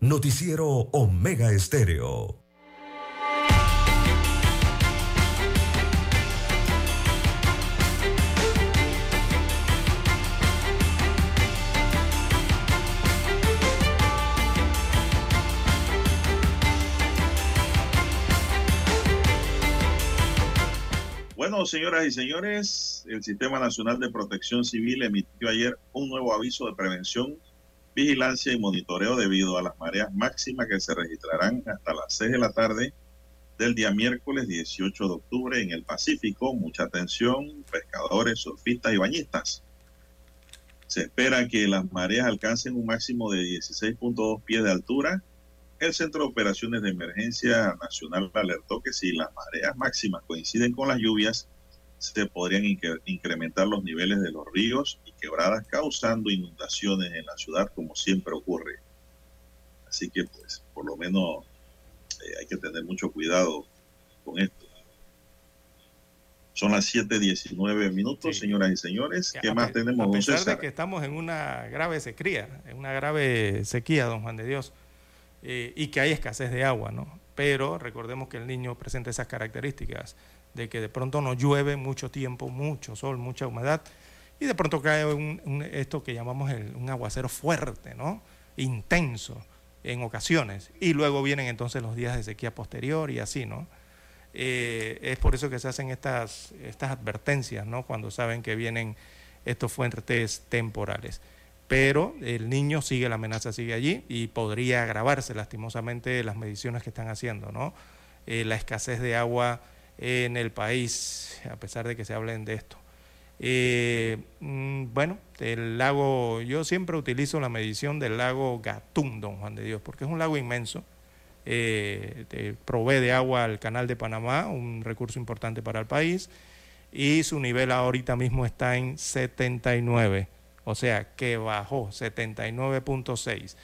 Noticiero Omega Estéreo. Bueno, señoras y señores, el Sistema Nacional de Protección Civil emitió ayer un nuevo aviso de prevención, vigilancia y monitoreo debido a las mareas máximas que se registrarán hasta las 6 de la tarde del día miércoles 18 de octubre en el Pacífico. Mucha atención, pescadores, surfistas y bañistas. Se espera que las mareas alcancen un máximo de 16.2 pies de altura el Centro de Operaciones de Emergencia Nacional alertó que si las mareas máximas coinciden con las lluvias, se podrían incre- incrementar los niveles de los ríos quebradas, causando inundaciones en la ciudad, como siempre ocurre. Así que, pues, por lo menos eh, hay que tener mucho cuidado con esto. Son las 7:19 minutos, señoras y señores. ¿Qué A más tenemos, A don pesar César? de que estamos en una grave sequía, en una grave sequía, don Juan de Dios, eh, y que hay escasez de agua, ¿no? Pero recordemos que el niño presenta esas características de que de pronto no llueve mucho tiempo, mucho sol, mucha humedad, y de pronto cae un- esto que llamamos el- un aguacero fuerte, ¿no? Intenso en ocasiones, y luego vienen entonces los días de sequía posterior y así, ¿no? Eh, es por eso que se hacen estas, estas advertencias, ¿no? Cuando saben que vienen estos fuentes temporales. Pero el niño sigue, la amenaza sigue allí y podría agravarse lastimosamente las mediciones que están haciendo, ¿no? Eh, la escasez de agua en el país, a pesar de que se hablen de esto. Eh, mm, bueno, el lago, yo siempre utilizo la medición del lago Gatún, don Juan de Dios, porque es un lago inmenso, eh, provee de agua al canal de Panamá, un recurso importante para el país, y su nivel ahorita mismo está en 79, o sea que bajó 79.6.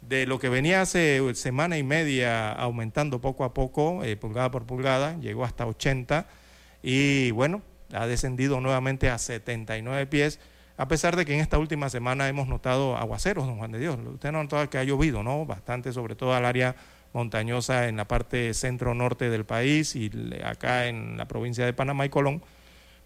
De lo que venía hace semana y media aumentando poco a poco, eh, pulgada por pulgada, llegó hasta 80 y bueno, ha descendido nuevamente a 79 pies, a pesar de que en esta última semana hemos notado aguaceros, don Juan de Dios. Usted ha notado que ha llovido, ¿no? Bastante, sobre todo al área montañosa en la parte centro-norte del país y acá en la provincia de Panamá y Colón.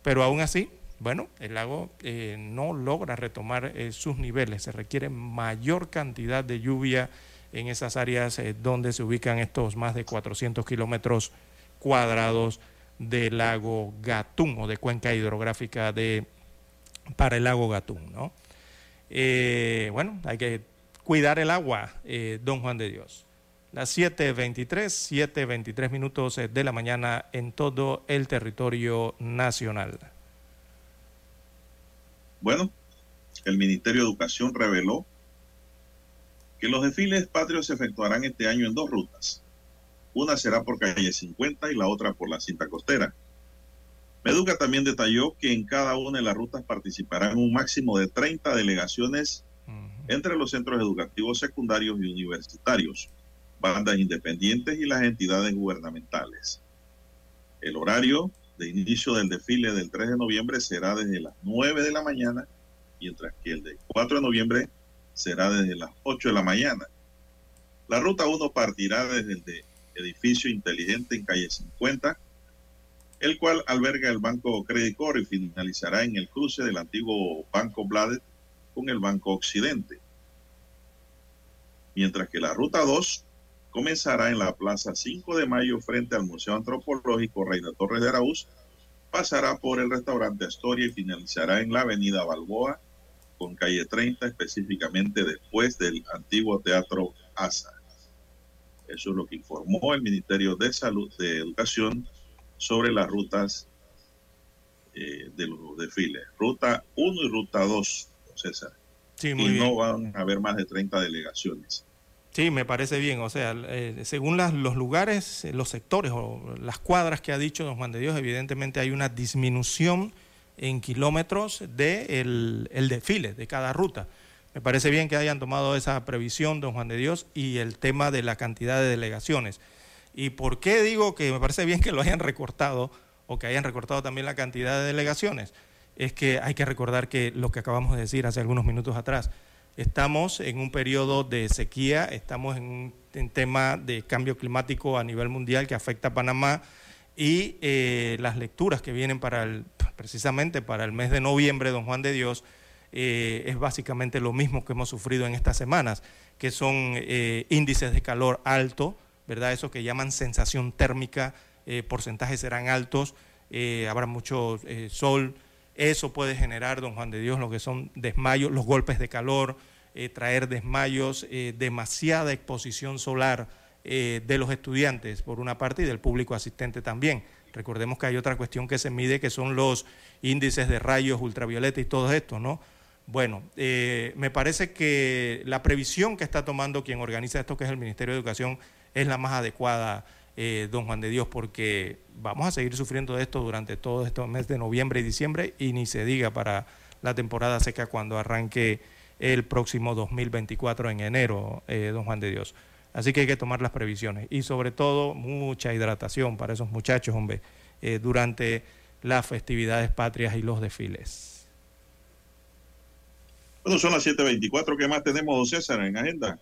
Pero aún así, bueno, el lago eh, no logra retomar eh, sus niveles. Se requiere mayor cantidad de lluvia en esas áreas eh, donde se ubican estos más de 400 kilómetros cuadrados del lago Gatún o de cuenca hidrográfica de, para el lago Gatún. ¿no? Eh, bueno, hay que cuidar el agua, eh, don Juan de Dios. Las 7.23, 7.23 minutos eh, de la mañana en todo el territorio nacional. Bueno, el Ministerio de Educación reveló que los desfiles patrios se efectuarán este año en dos rutas. Una será por calle 50 y la otra por la cinta costera. Meduca también detalló que en cada una de las rutas participarán un máximo de 30 delegaciones entre los centros educativos secundarios y universitarios, bandas independientes y las entidades gubernamentales. El horario de inicio del desfile del 3 de noviembre será desde las 9 de la mañana, mientras que el del 4 de noviembre será desde las 8 de la mañana. La ruta 1 partirá desde el de edificio inteligente en calle 50, el cual alberga el Banco Credit Corp y finalizará en el cruce del antiguo Banco Bladet con el Banco Occidente. Mientras que la ruta 2 comenzará en la Plaza 5 de Mayo frente al Museo Antropológico Reina Torres de Araúz, pasará por el restaurante Astoria y finalizará en la Avenida Balboa con calle 30, específicamente después del antiguo Teatro ASA. Eso es lo que informó el Ministerio de Salud de Educación sobre las rutas eh, de los desfiles. Ruta 1 y ruta 2, César. Sí, muy y bien. no van a haber más de 30 delegaciones. Sí, me parece bien. O sea, eh, según las- los lugares, los sectores o las cuadras que ha dicho don Juan de Dios, evidentemente hay una disminución en kilómetros del el desfile de cada ruta. Me parece bien que hayan tomado esa previsión, don Juan de Dios, y el tema de la cantidad de delegaciones. ¿Y por qué digo que me parece bien que lo hayan recortado o que hayan recortado también la cantidad de delegaciones? Es que hay que recordar que lo que acabamos de decir hace algunos minutos atrás, estamos en un periodo de sequía, estamos en un tema de cambio climático a nivel mundial que afecta a Panamá y eh, las lecturas que vienen para el, precisamente para el mes de noviembre, don Juan de Dios, eh, es básicamente lo mismo que hemos sufrido en estas semanas, que son eh, índices de calor alto, ¿verdad? Eso que llaman sensación térmica, eh, porcentajes serán altos, habrá mucho sol, eso puede generar, don Juan de Dios, lo que son desmayos, los golpes de calor, traer desmayos, demasiada exposición solar de los estudiantes, por una parte, y del público asistente también. Recordemos que hay otra cuestión que se mide, que son los índices de rayos ultravioleta y todo esto, ¿no? Bueno, eh, me parece que la previsión que está tomando quien organiza esto, que es el Ministerio de Educación, es la más adecuada, eh, don Juan de Dios, porque vamos a seguir sufriendo de esto durante todo este mes de noviembre y diciembre, y ni se diga para la temporada seca cuando arranque el próximo 2024 en enero, eh, don Juan de Dios. Así que hay que tomar las previsiones y sobre todo mucha hidratación para esos muchachos, hombre, eh, durante las festividades patrias y los desfiles. Bueno, son las 7.24. ¿Qué más tenemos, don César, en agenda?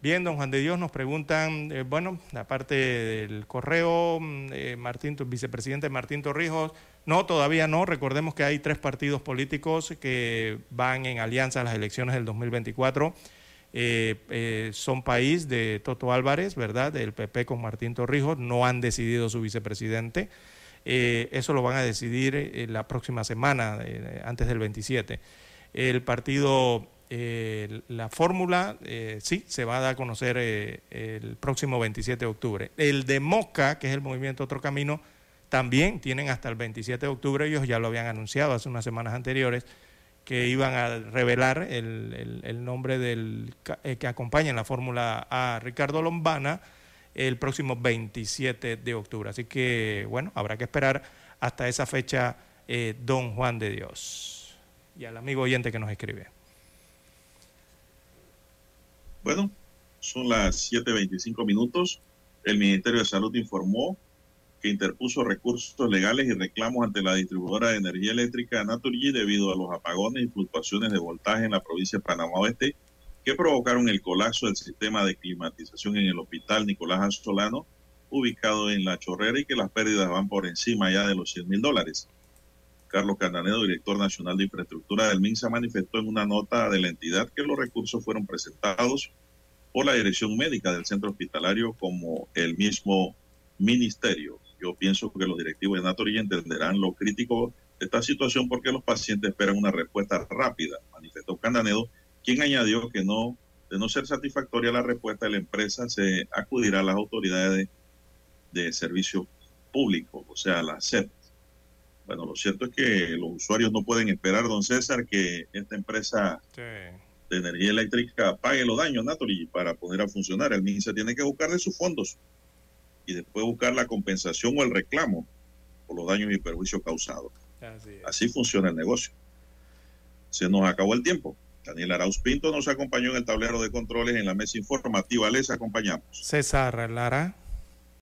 Bien, don Juan de Dios, nos preguntan, eh, bueno, aparte del correo, mm, eh, Martín, vicepresidente Martín Torrijos, no, todavía no, recordemos que hay tres partidos políticos que van en alianza a las elecciones del 2024. Eh, eh, son país de Toto Álvarez, ¿verdad? Del PP con Martín Torrijos, no han decidido su vicepresidente. Eh, eso lo van a decidir eh, la próxima semana, eh, antes del 27. El partido, eh, la fórmula, eh, sí, se va a dar a conocer eh, el próximo 27 de octubre. El de Moca, que es el movimiento Otro Camino, también tienen hasta el 27 de octubre, ellos ya lo habían anunciado hace unas semanas anteriores, que iban a revelar el, el- nombre del que acompaña en la fórmula a Ricardo Lombana el próximo 27 de octubre. Así que, bueno, habrá que esperar hasta esa fecha, don Juan de Dios. Y al amigo oyente que nos escribe. Bueno, son las 7.25 minutos. El Ministerio de Salud informó que interpuso recursos legales y reclamos ante la distribuidora de energía eléctrica Naturgy debido a los apagones y fluctuaciones de voltaje en la provincia de Panamá Oeste que provocaron el colapso del sistema de climatización en el hospital Nicolás Anzolano, ubicado en La Chorrera, y que las pérdidas van por encima ya de los 100 mil dólares. Carlos Cananedo, director nacional de infraestructura del MINSA, manifestó en una nota de la entidad que los recursos fueron presentados por la dirección médica del centro hospitalario como el mismo ministerio. Yo pienso que los directivos de Natori entenderán lo crítico de esta situación porque los pacientes esperan una respuesta rápida, manifestó Cananedo, quien añadió que no De no ser satisfactoria la respuesta de la empresa, se acudirá a las autoridades de, de servicio público, o sea, la SEP. Bueno, lo cierto es que los usuarios no pueden esperar, don César, que esta empresa de energía eléctrica pague los daños, Natalie, para poner a funcionar. El MINSA tiene que buscar de sus fondos y después buscar la compensación o el reclamo por los daños y perjuicios causados. Así funciona el negocio. Se nos acabó el tiempo. Daniel Arauz Pinto nos acompañó en el tablero de controles en la mesa informativa. Les acompañamos. César Lara.